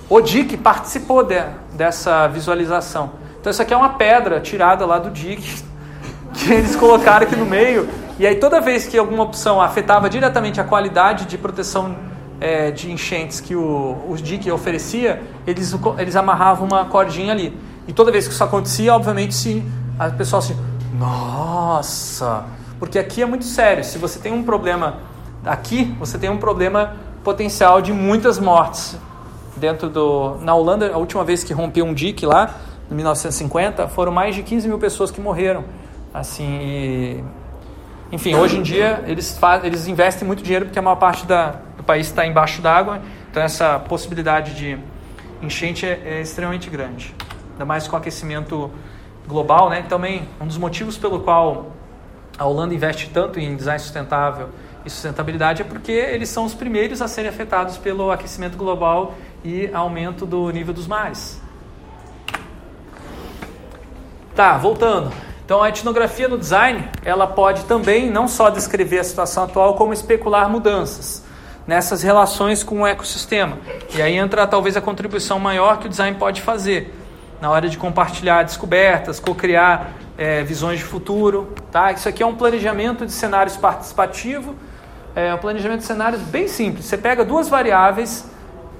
ODIC participou de, dessa visualização. Então, isso aqui é uma pedra tirada lá do DIC, que eles colocaram aqui no meio. E aí, toda vez que alguma opção afetava diretamente a qualidade de proteção é, de enchentes que o, o DIC oferecia, eles, eles amarravam uma cordinha ali. E toda vez que isso acontecia, obviamente, se a pessoa assim, nossa, porque aqui é muito sério. Se você tem um problema aqui, você tem um problema potencial de muitas mortes. Dentro do. Na Holanda, a última vez que rompeu um dique lá, em 1950, foram mais de 15 mil pessoas que morreram. Assim, e... Enfim, hoje em dia eles, faz, eles investem muito dinheiro porque a maior parte da, do país está embaixo d'água, então essa possibilidade de enchente é, é, extremamente grande. Ainda mais com o aquecimento global, né? Também um dos motivos pelo qual a Holanda investe tanto em design sustentável e sustentabilidade é porque eles são os primeiros a serem afetados pelo aquecimento global e aumento do nível dos mares. Tá, voltando. Então a etnografia no design, ela pode também não só descrever a situação atual, como especular mudanças nessas relações com o ecossistema. E aí entra talvez a contribuição maior que o design pode fazer na hora de compartilhar descobertas, co-criar é, visões de futuro. Tá? Isso aqui é um planejamento de cenários participativo, é um planejamento de cenários bem simples. Você pega duas variáveis,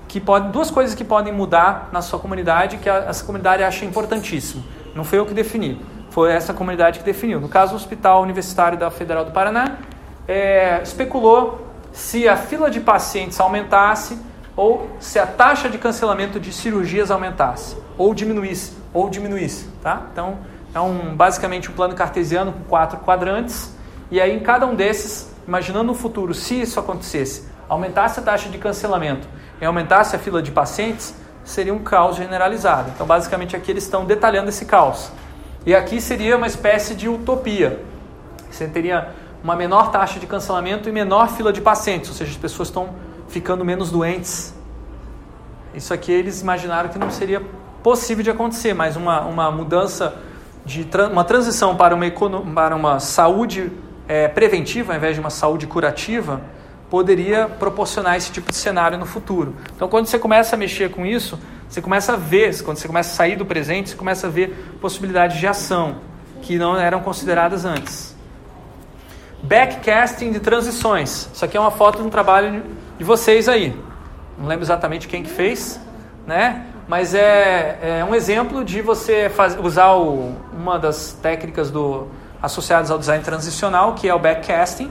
que pode, duas coisas que podem mudar na sua comunidade, que a, essa comunidade acha importantíssimo. Não foi eu que defini, foi essa comunidade que definiu. No caso, o Hospital Universitário da Federal do Paraná é, especulou se a fila de pacientes aumentasse ou se a taxa de cancelamento de cirurgias aumentasse, ou diminuísse, ou diminuísse, tá? Então, é um, basicamente um plano cartesiano com quatro quadrantes, e aí em cada um desses, imaginando no futuro, se isso acontecesse, aumentasse a taxa de cancelamento e aumentasse a fila de pacientes, seria um caos generalizado. Então, basicamente, aqui eles estão detalhando esse caos. E aqui seria uma espécie de utopia. Você teria uma menor taxa de cancelamento e menor fila de pacientes, ou seja, as pessoas estão ficando menos doentes. Isso aqui eles imaginaram que não seria possível de acontecer, mas uma, uma mudança de uma transição para uma, para uma saúde é, preventiva ao invés de uma saúde curativa poderia proporcionar esse tipo de cenário no futuro. Então, quando você começa a mexer com isso, você começa a ver, quando você começa a sair do presente, você começa a ver possibilidades de ação que não eram consideradas antes. Backcasting de transições. Isso aqui é uma foto de um trabalho de vocês aí. Não lembro exatamente quem que fez, né? Mas é, é um exemplo de você faz, usar o, uma das técnicas do, associadas ao design transicional, que é o backcasting,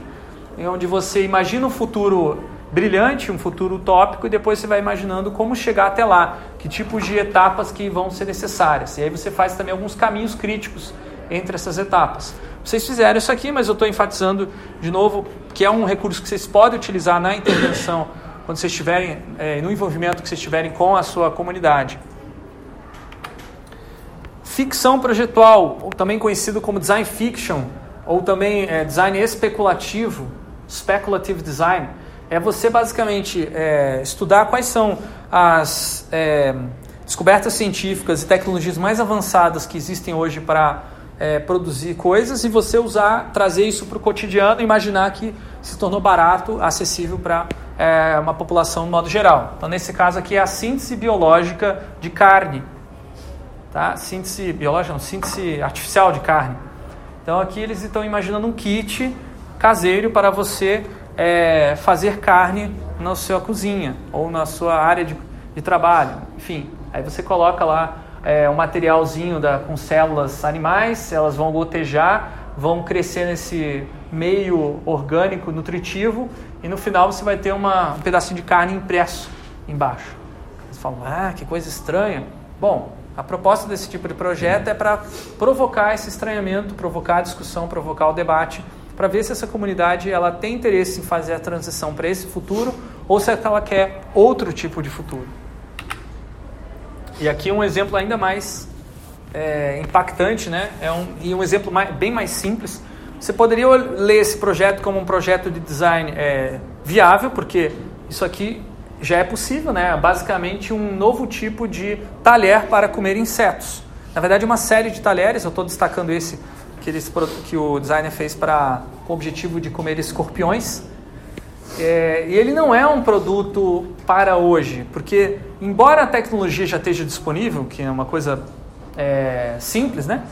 onde você imagina um futuro brilhante, um futuro utópico, e depois você vai imaginando como chegar até lá, que tipos de etapas que vão ser necessárias. E aí você faz também alguns caminhos críticos entre essas etapas. Vocês fizeram isso aqui, mas eu estou enfatizando de novo que é um recurso que vocês podem utilizar na intervenção quando vocês estiverem é, no envolvimento que vocês tiverem com a sua comunidade. Ficção projetual, ou também conhecido como design fiction, ou também é, design especulativo, speculative design, é você basicamente é, estudar quais são as é, descobertas científicas e tecnologias mais avançadas que existem hoje para é, produzir coisas e você usar, trazer isso para o cotidiano e imaginar que se tornou barato, acessível para é, uma população no modo geral. Então, nesse caso aqui é a síntese biológica de carne. Tá? Síntese biológica, não, síntese artificial de carne. Então, aqui eles estão imaginando um kit caseiro para você é, fazer carne na sua cozinha ou na sua área de, de trabalho. Enfim, aí você coloca lá é, um materialzinho da, com células animais, elas vão gotejar, vão crescer nesse meio orgânico, nutritivo, e no final você vai ter uma, um pedacinho de carne impresso embaixo. Você fala, ah, que coisa estranha. Bom, a proposta desse tipo de projeto é para provocar esse estranhamento, provocar a discussão, provocar o debate, para ver se essa comunidade ela tem interesse em fazer a transição para esse futuro ou se ela quer outro tipo de futuro. E aqui um exemplo ainda mais é, impactante, né? É um, e um exemplo mais, bem mais simples você poderia ler esse projeto como um projeto de design é, viável, porque isso aqui já é possível, né? Basicamente um novo tipo de talher para comer insetos. Na verdade, uma série de talheres, eu estou destacando esse que, eles, que o designer fez para, com o objetivo de comer escorpiões. É, e ele não é um produto para hoje, porque embora a tecnologia já esteja disponível, que é uma coisa é, simples, né?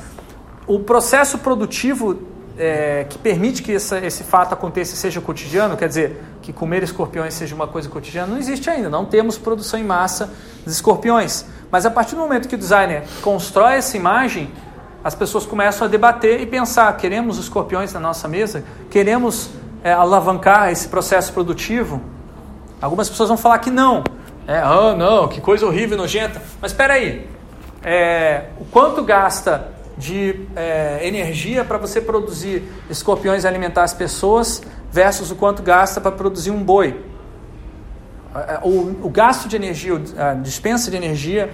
O processo produtivo é, que permite que essa, esse fato aconteça seja cotidiano, quer dizer, que comer escorpiões seja uma coisa cotidiana, não existe ainda. Não temos produção em massa de escorpiões. Mas a partir do momento que o designer constrói essa imagem, as pessoas começam a debater e pensar: queremos escorpiões na nossa mesa? Queremos é, alavancar esse processo produtivo? Algumas pessoas vão falar que não. É, ah, não, que coisa horrível nojenta. Mas espera aí, é, o quanto gasta de é, energia para você produzir escorpiões e alimentar as pessoas versus o quanto gasta para produzir um boi. É, o, o gasto de energia, a dispensa de energia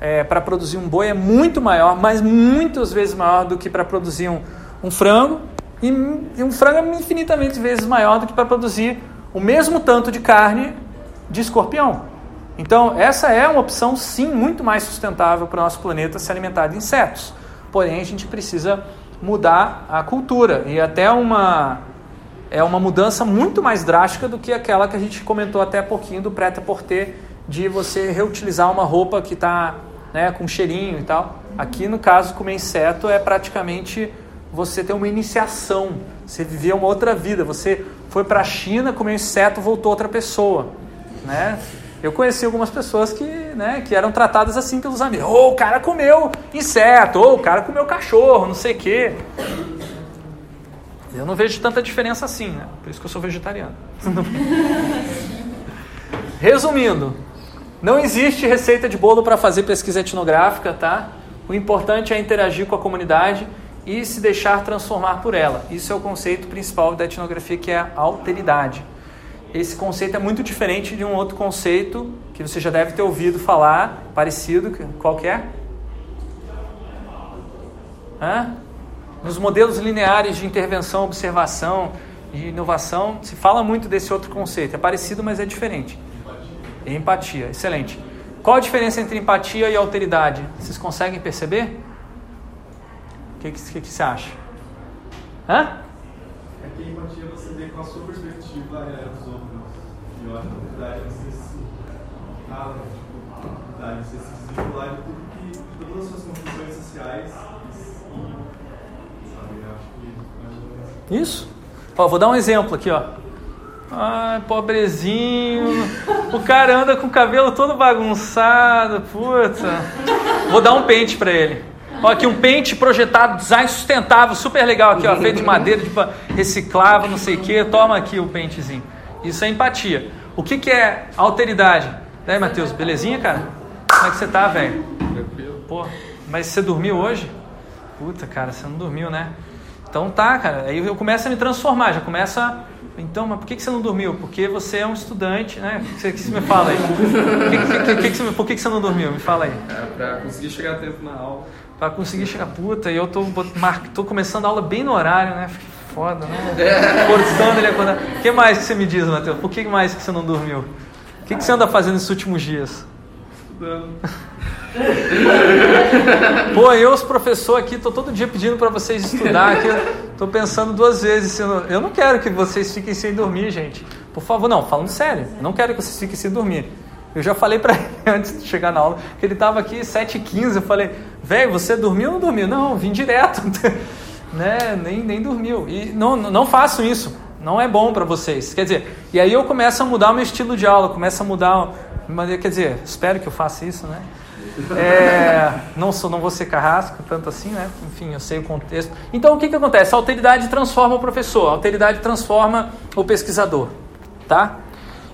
é, para produzir um boi é muito maior, mas muitas vezes maior do que para produzir um, um frango, e, um frango é infinitamente vezes maior do que para produzir o mesmo tanto de carne de escorpião. Então, essa é uma opção, sim, muito mais sustentável para o nosso planeta se alimentar de insetos. Porém, a gente precisa mudar a cultura e até uma é uma mudança muito mais drástica do que aquela que a gente comentou até há pouquinho do prêt-à-porter de você reutilizar uma roupa que está né, com cheirinho e tal. Aqui no caso comer inseto é praticamente você ter uma iniciação, você viver uma outra vida. Você foi para a China, comeu inseto, voltou outra pessoa, né? Eu conheci algumas pessoas que, né, que eram tratadas assim pelos amigos. Ou oh, o cara comeu inseto, ou oh, o cara comeu cachorro, não sei o quê. Eu não vejo tanta diferença assim, né? Por isso que eu sou vegetariano. Resumindo, não existe receita de bolo para fazer pesquisa etnográfica, tá? O importante é interagir com a comunidade e se deixar transformar por ela. Isso é o conceito principal da etnografia, que é a alteridade esse conceito é muito diferente de um outro conceito que você já deve ter ouvido falar, parecido, qual que é? Hã? Nos modelos lineares de intervenção, observação e inovação, se fala muito desse outro conceito. É parecido, mas é diferente. Empatia. Empatia, excelente. Qual a diferença entre empatia e alteridade? Vocês conseguem perceber? O que, que, que, você acha? Hã? É que a empatia você vê com a sua perspectiva realidade dos outros. E eu acho que a alteridade é você se fala, tipo, a alteridade, você se desvincular de tudo que, todas as suas construções sociais. E, sabe, eu acho que. Isso. Ó, vou dar um exemplo aqui, ó. Ai, pobrezinho. O cara anda com o cabelo todo bagunçado. Puta. Vou dar um pente pra ele. Ó, aqui um pente projetado, design sustentável, super legal aqui, ó, feito de madeira, tipo reciclável, não sei o que. Toma aqui o pentezinho. Isso é empatia. O que, que é alteridade? E aí, Matheus, belezinha, cara? Como é que você tá, velho? Pô, mas você dormiu hoje? Puta, cara, você não dormiu, né? Então tá, cara. Aí eu começo a me transformar, já começa. Então, mas por que, que você não dormiu? Porque você é um estudante, né? O que, que você me fala aí? Por que, que, que, que, você, por que, que você não dormiu? Me fala aí. É pra conseguir chegar a tempo na aula. Pra conseguir chegar. Puta, e eu tô, mar... tô começando a aula bem no horário, né? Foda, né? Forçando ele a acordar. O que mais que você me diz, Matheus? Por que mais que você não dormiu? O que, que você anda fazendo nesses últimos dias? Estudando. Pô, eu, os professores aqui, tô todo dia pedindo para vocês estudar aqui. Tô pensando duas vezes. se Eu não, eu não quero que vocês fiquem sem dormir, gente. Por favor, não, falando sério. Não quero que vocês fiquem sem dormir. Eu já falei para ele antes de chegar na aula que ele tava aqui 7h15. Eu falei, velho, você dormiu ou não dormiu? Não, vim direto. né? nem, nem dormiu. E não, não façam isso. Não é bom para vocês. Quer dizer, e aí eu começo a mudar o meu estilo de aula, começo a mudar. Quer dizer, espero que eu faça isso, né? É, não, sou, não vou ser carrasco, tanto assim, né? Enfim, eu sei o contexto. Então, o que, que acontece? A alteridade transforma o professor, a alteridade transforma o pesquisador, tá?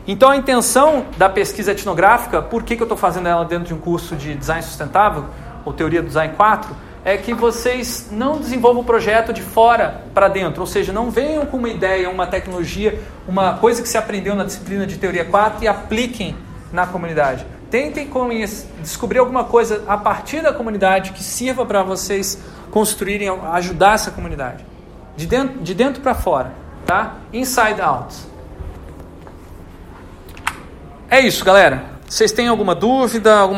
Então, a intenção da pesquisa etnográfica, por que, que eu estou fazendo ela dentro de um curso de design sustentável, ou teoria do design 4, é que vocês não desenvolvam o projeto de fora para dentro, ou seja, não venham com uma ideia, uma tecnologia, uma coisa que se aprendeu na disciplina de teoria 4 e apliquem na comunidade. Tentem descobrir alguma coisa a partir da comunidade que sirva para vocês construírem, ajudar essa comunidade. De dentro, de dentro para fora, tá? Inside out. É isso, galera. Vocês têm alguma dúvida, alguma